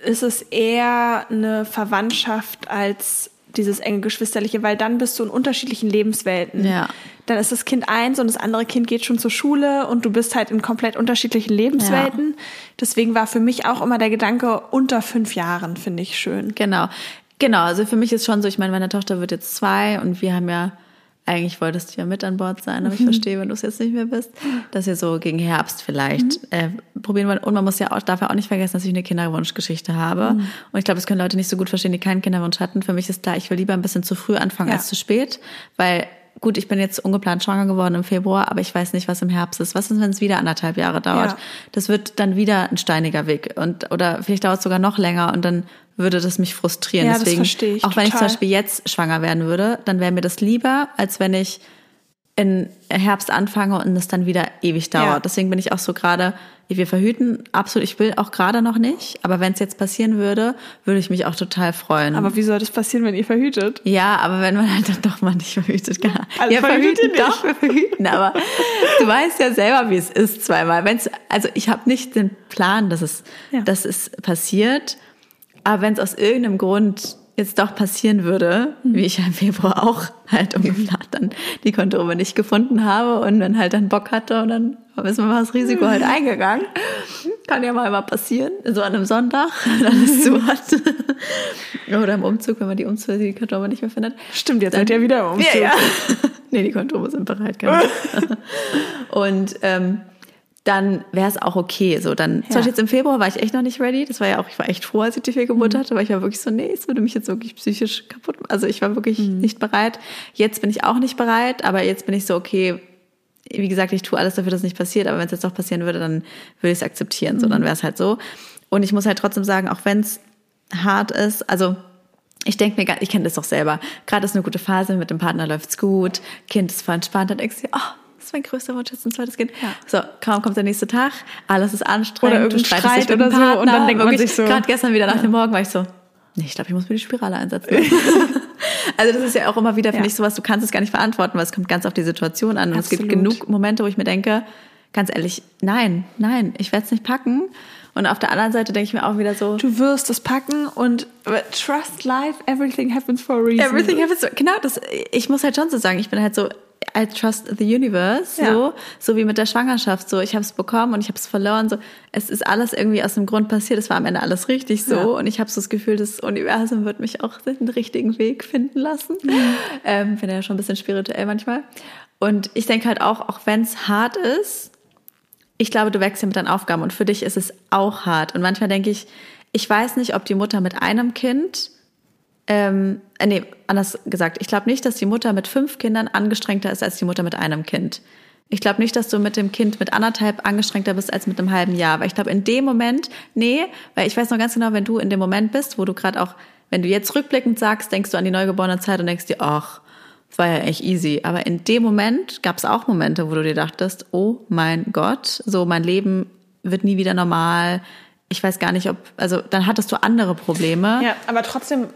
Speaker 2: ist es eher eine Verwandtschaft als dieses enge Geschwisterliche, weil dann bist du in unterschiedlichen Lebenswelten.
Speaker 1: Ja.
Speaker 2: Dann ist das Kind eins und das andere Kind geht schon zur Schule und du bist halt in komplett unterschiedlichen Lebenswelten. Ja. Deswegen war für mich auch immer der Gedanke, unter fünf Jahren finde ich schön.
Speaker 1: Genau. Genau, also für mich ist schon so, ich meine, meine Tochter wird jetzt zwei und wir haben ja eigentlich wolltest du ja mit an Bord sein, aber ich verstehe, wenn du es jetzt nicht mehr bist, dass wir so gegen Herbst vielleicht mhm. äh, probieren wollen. Und man muss ja auch, darf ja auch nicht vergessen, dass ich eine Kinderwunschgeschichte habe. Mhm. Und ich glaube, das können Leute nicht so gut verstehen, die keinen Kinderwunsch hatten. Für mich ist klar, ich will lieber ein bisschen zu früh anfangen ja. als zu spät, weil gut, ich bin jetzt ungeplant schwanger geworden im Februar, aber ich weiß nicht, was im Herbst ist. Was ist, wenn es wieder anderthalb Jahre dauert? Ja. Das wird dann wieder ein steiniger Weg und oder vielleicht dauert es sogar noch länger und dann würde das mich frustrieren.
Speaker 2: Ja,
Speaker 1: Deswegen,
Speaker 2: das verstehe ich
Speaker 1: auch wenn total. ich zum Beispiel jetzt schwanger werden würde, dann wäre mir das lieber, als wenn ich in Herbst anfange und es dann wieder ewig dauert. Ja. Deswegen bin ich auch so gerade, wir verhüten absolut, ich will auch gerade noch nicht, aber wenn es jetzt passieren würde, würde ich mich auch total freuen.
Speaker 2: Aber wie soll das passieren, wenn ihr verhütet?
Speaker 1: Ja, aber wenn man halt dann doch mal nicht verhütet kann.
Speaker 2: Also
Speaker 1: ja,
Speaker 2: verhüten nicht.
Speaker 1: doch, wir verhüten, aber du weißt ja selber, wie es ist zweimal. Wenn's, also ich habe nicht den Plan, dass es, ja. dass es passiert, aber wenn es aus irgendeinem Grund jetzt doch passieren würde, wie ich im Februar auch halt ungeplant dann die Kondome nicht gefunden habe und dann halt dann Bock hatte und dann ist man mal das Risiko halt eingegangen. Kann ja mal mal passieren, so an einem Sonntag, wenn alles zu hat. Oder im Umzug, wenn man die Umzug, die Kondome nicht mehr findet.
Speaker 2: Stimmt, jetzt seid ihr wieder im Umzug. Ja, ja.
Speaker 1: nee, die Kondome sind bereit. und ähm, dann wäre es auch okay. So, dann, ja. zum Beispiel jetzt im Februar war ich echt noch nicht ready. Das war ja auch, ich war echt froh, als ich die Fehlgeburt mhm. hatte, weil ich war wirklich so, nee, es würde mich jetzt wirklich psychisch kaputt machen. Also ich war wirklich mhm. nicht bereit. Jetzt bin ich auch nicht bereit, aber jetzt bin ich so, okay, wie gesagt, ich tue alles dafür, dass es nicht passiert, aber wenn es jetzt doch passieren würde, dann würde ich es akzeptieren. So, dann mhm. wäre es halt so. Und ich muss halt trotzdem sagen, auch wenn es hart ist, also ich denke mir, ich kenne das doch selber. Gerade ist eine gute Phase, mit dem Partner läuft's gut, Kind ist voll entspannt, dann denkst du, oh, ist mein größter Wunsch, jetzt ein zweites Kind. Ja. So, kaum kommt der nächste Tag, alles ist anstrengend.
Speaker 2: Oder irgendein Streit oder so. Und dann denkt man sich so.
Speaker 1: Gerade gestern wieder nach dem Morgen war ich so, nee, ich glaube, ich muss mir die Spirale einsetzen. also das ist ja auch immer wieder, finde ja. ich, sowas, du kannst es gar nicht verantworten, weil es kommt ganz auf die Situation an. Und Absolut. es gibt genug Momente, wo ich mir denke, ganz ehrlich, nein, nein, ich werde es nicht packen. Und auf der anderen Seite denke ich mir auch wieder so.
Speaker 2: Du wirst es packen und trust life, everything happens for a reason.
Speaker 1: Everything happens, genau, das, ich muss halt schon so sagen, ich bin halt so, I trust the universe, ja. so, so wie mit der Schwangerschaft, so ich habe es bekommen und ich habe es verloren, so es ist alles irgendwie aus dem Grund passiert, es war am Ende alles richtig so ja. und ich habe so das Gefühl, das Universum wird mich auch den richtigen Weg finden lassen. Mhm. Ähm, bin ja schon ein bisschen spirituell manchmal und ich denke halt auch, auch wenn es hart ist, ich glaube, du wächst ja mit deinen Aufgaben und für dich ist es auch hart und manchmal denke ich, ich weiß nicht, ob die Mutter mit einem Kind ähm, äh, nee, anders gesagt, ich glaube nicht, dass die Mutter mit fünf Kindern angestrengter ist als die Mutter mit einem Kind. Ich glaube nicht, dass du mit dem Kind mit anderthalb angestrengter bist als mit einem halben Jahr. Weil ich glaube, in dem Moment, nee, weil ich weiß noch ganz genau, wenn du in dem Moment bist, wo du gerade auch, wenn du jetzt rückblickend sagst, denkst du an die neugeborene Zeit und denkst dir, ach, das war ja echt easy. Aber in dem Moment gab es auch Momente, wo du dir dachtest, oh mein Gott, so mein Leben wird nie wieder normal. Ich weiß gar nicht, ob, also dann hattest du andere Probleme.
Speaker 2: Ja, aber trotzdem,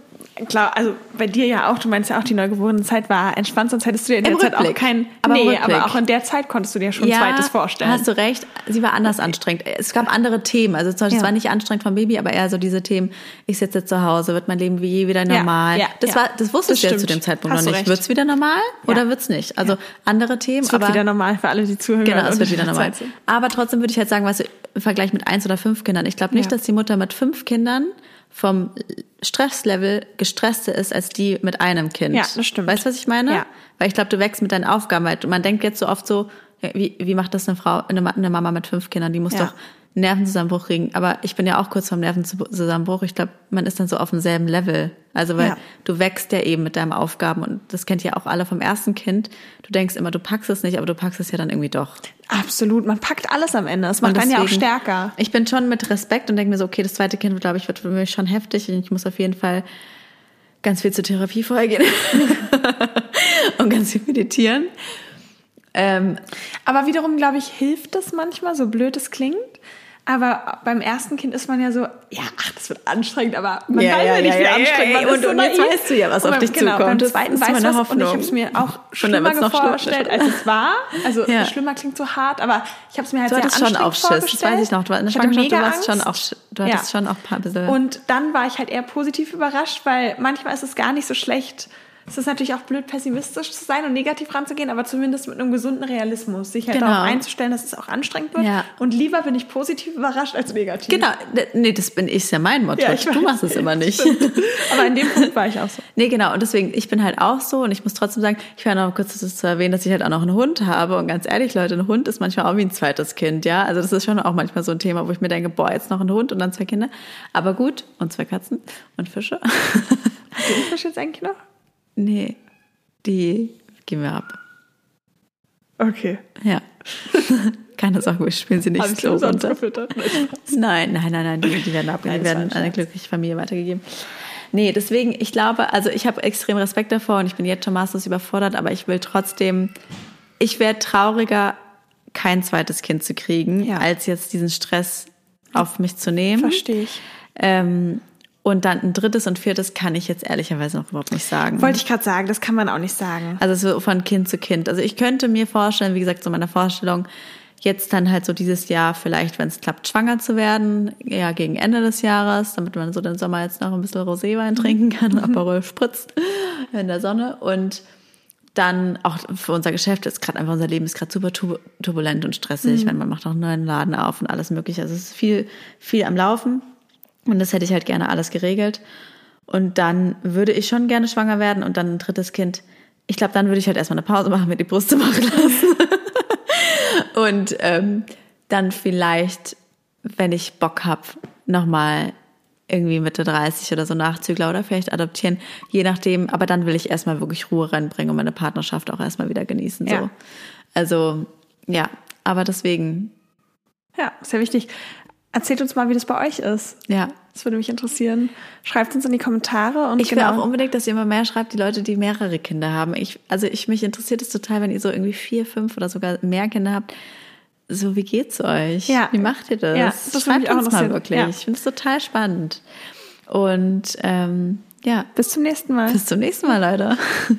Speaker 2: klar, also bei dir ja auch, du meinst ja auch, die neugeborene Zeit war entspannt, sonst hättest du dir in
Speaker 1: Im
Speaker 2: der Zeit auch
Speaker 1: Rückblick.
Speaker 2: kein,
Speaker 1: Aber
Speaker 2: nee,
Speaker 1: Rückblick.
Speaker 2: aber auch in der Zeit konntest du dir schon ein zweites vorstellen.
Speaker 1: Hast du recht, sie war anders anstrengend. Es gab andere Themen. Also zum Beispiel, es
Speaker 2: Ja.
Speaker 1: war nicht anstrengend vom Baby, aber eher so diese Themen, ich sitze zu Hause, wird mein Leben wie je wieder
Speaker 2: Ja,
Speaker 1: normal.
Speaker 2: ja,
Speaker 1: das
Speaker 2: ja.
Speaker 1: war, das wusstest
Speaker 2: Das
Speaker 1: du ja zu dem Zeitpunkt
Speaker 2: Hast
Speaker 1: noch
Speaker 2: du
Speaker 1: nicht.
Speaker 2: recht.
Speaker 1: Wird's wieder normal oder
Speaker 2: Ja.
Speaker 1: wird's nicht? Also andere Themen,
Speaker 2: es wird
Speaker 1: aber
Speaker 2: wieder normal für alle, die zuhören.
Speaker 1: Genau, es wird wieder normal. Aber trotzdem würde ich halt sagen, was im Vergleich mit eins oder fünf Kindern. Ich glaube nicht,
Speaker 2: Ja.
Speaker 1: dass die Mutter mit fünf Kindern vom Stresslevel gestresster ist als die mit einem Kind.
Speaker 2: Ja, das stimmt.
Speaker 1: Weißt du, was ich meine?
Speaker 2: Ja.
Speaker 1: Weil ich glaube, du wächst mit deinen Aufgaben. Weil man denkt jetzt so oft so, wie, wie macht das eine Frau, eine, eine Mama mit fünf Kindern? Die muss
Speaker 2: Ja.
Speaker 1: doch Nervenzusammenbruch kriegen. Aber ich bin ja auch kurz vorm Nervenzusammenbruch. Ich glaube, man ist dann so auf demselben Level. Also weil
Speaker 2: Ja.
Speaker 1: du wächst ja eben mit deinen Aufgaben und das kennt ja auch alle vom ersten Kind. Du denkst immer, du packst es nicht, aber du packst es ja dann irgendwie doch.
Speaker 2: Absolut, man packt alles am Ende. Das macht
Speaker 1: Und
Speaker 2: einen ja auch
Speaker 1: deswegen-
Speaker 2: stärker.
Speaker 1: Ich bin schon mit Respekt und denke mir so, okay, das zweite Kind, glaube ich, wird für mich schon heftig und ich muss auf jeden Fall ganz viel zur Therapie vorher gehen und ganz viel meditieren. Ähm,
Speaker 2: Aber wiederum, glaube ich, hilft das manchmal, so blöd es klingt. Aber beim ersten Kind ist man ja so, ja, ach, das wird anstrengend, aber man
Speaker 1: Ja,
Speaker 2: weiß
Speaker 1: ja,
Speaker 2: ja, nicht,
Speaker 1: ja,
Speaker 2: wie
Speaker 1: ja,
Speaker 2: anstrengend
Speaker 1: ja,
Speaker 2: man
Speaker 1: und-
Speaker 2: ist. so
Speaker 1: und jetzt
Speaker 2: naiv.
Speaker 1: weißt du ja, was
Speaker 2: Und
Speaker 1: auf dich
Speaker 2: genau,
Speaker 1: zukommt.
Speaker 2: Beim zweiten weißt du was, und ich
Speaker 1: Hoffnung.
Speaker 2: habe es mir auch schlimmer
Speaker 1: noch
Speaker 2: vorgestellt, als es war. Also
Speaker 1: Ja.
Speaker 2: schlimmer klingt so hart, aber ich habe es mir halt
Speaker 1: du
Speaker 2: sehr
Speaker 1: hattest schon
Speaker 2: anstrengend
Speaker 1: auch Schiss, das
Speaker 2: vorgestellt.
Speaker 1: weiß ich noch. Du, in der Schwangerschaft, du warst schon auch, du hattest schon auch ein paar bisschen.
Speaker 2: Und dann war ich halt eher positiv überrascht, weil manchmal ist es gar nicht so schlecht. Es ist natürlich auch blöd, pessimistisch zu sein und negativ ranzugehen, aber zumindest mit einem gesunden Realismus, sich halt
Speaker 1: Genau.
Speaker 2: darauf einzustellen, dass es auch anstrengend wird.
Speaker 1: Ja.
Speaker 2: Und lieber bin ich positiv überrascht als negativ.
Speaker 1: genau, d- nee, das bin ich, ist ja mein Motto.
Speaker 2: Ja,
Speaker 1: du machst es immer nicht.
Speaker 2: Aber in dem Punkt war ich auch so.
Speaker 1: Nee, genau. Und deswegen, ich bin halt auch so und ich muss trotzdem sagen, ich will noch kurz das zu erwähnen, dass ich halt auch noch einen Hund habe. Und ganz ehrlich, Leute, ein Hund ist manchmal auch wie ein zweites Kind, ja. Also das ist schon auch manchmal so ein Thema, wo ich mir denke, boah, jetzt noch ein Hund und dann zwei Kinder. Aber gut, und zwei Katzen und Fische.
Speaker 2: Hast du den Fisch jetzt eigentlich noch?
Speaker 1: Nee, die geben wir ab.
Speaker 2: Okay.
Speaker 1: Ja. Keine Sorge, wir spielen sie nicht
Speaker 2: ich
Speaker 1: so runter. Nein, nein, nein, nein, die, die werden ab,
Speaker 2: Nein,
Speaker 1: die werden an eine glückliche Familie weitergegeben. Nee, deswegen, ich glaube, also ich habe extrem Respekt davor und ich bin jetzt schon maßlos überfordert, aber ich will trotzdem, ich wäre trauriger, kein zweites Kind zu kriegen,
Speaker 2: Ja.
Speaker 1: als jetzt diesen Stress auf mich zu nehmen.
Speaker 2: Verstehe ich.
Speaker 1: Ähm, und dann ein drittes und viertes kann ich jetzt ehrlicherweise noch überhaupt nicht sagen.
Speaker 2: Wollte ich gerade sagen, das kann man auch nicht sagen.
Speaker 1: Also so von Kind zu Kind. Also ich könnte mir vorstellen, wie gesagt, so meine Vorstellung, jetzt dann halt so dieses Jahr vielleicht, wenn es klappt, schwanger zu werden, ja gegen Ende des Jahres, damit man so den Sommer jetzt noch ein bisschen Roséwein trinken kann, Aperol Spritz in der Sonne und dann auch für unser Geschäft ist gerade einfach unser Leben ist gerade super tu- turbulent und stressig, wenn man macht auch einen neuen Laden auf und alles mögliche. Also es ist viel viel am Laufen und das hätte ich halt gerne alles geregelt. Und dann würde ich schon gerne schwanger werden und dann ein drittes Kind. Ich glaube, dann würde ich halt erstmal eine Pause machen, mir die Brüste machen lassen. und ähm, dann vielleicht, wenn ich Bock hab, nochmal irgendwie Mitte 30 oder so Nachzügler oder vielleicht adoptieren, je nachdem. Aber dann will ich erstmal wirklich Ruhe reinbringen und meine Partnerschaft auch erstmal wieder genießen. So.
Speaker 2: Ja.
Speaker 1: Also, ja, aber deswegen,
Speaker 2: Ja, sehr wichtig. Erzählt uns mal, wie das bei euch ist.
Speaker 1: ja,
Speaker 2: Das würde mich interessieren. Schreibt uns in die Kommentare und
Speaker 1: Ich will
Speaker 2: genau.
Speaker 1: auch unbedingt, dass ihr immer mehr schreibt, die Leute, die mehrere Kinder haben. Ich, also ich, mich interessiert es total, wenn ihr so irgendwie vier, fünf oder sogar mehr Kinder habt. So, wie geht's euch?
Speaker 2: Ja.
Speaker 1: Wie macht ihr das?
Speaker 2: Ja, das
Speaker 1: Schreibt
Speaker 2: mich auch
Speaker 1: uns mal wirklich.
Speaker 2: Ja.
Speaker 1: Ich finde es total spannend. Und ähm, ja,
Speaker 2: Bis zum nächsten Mal.
Speaker 1: bis zum nächsten Mal, Leute.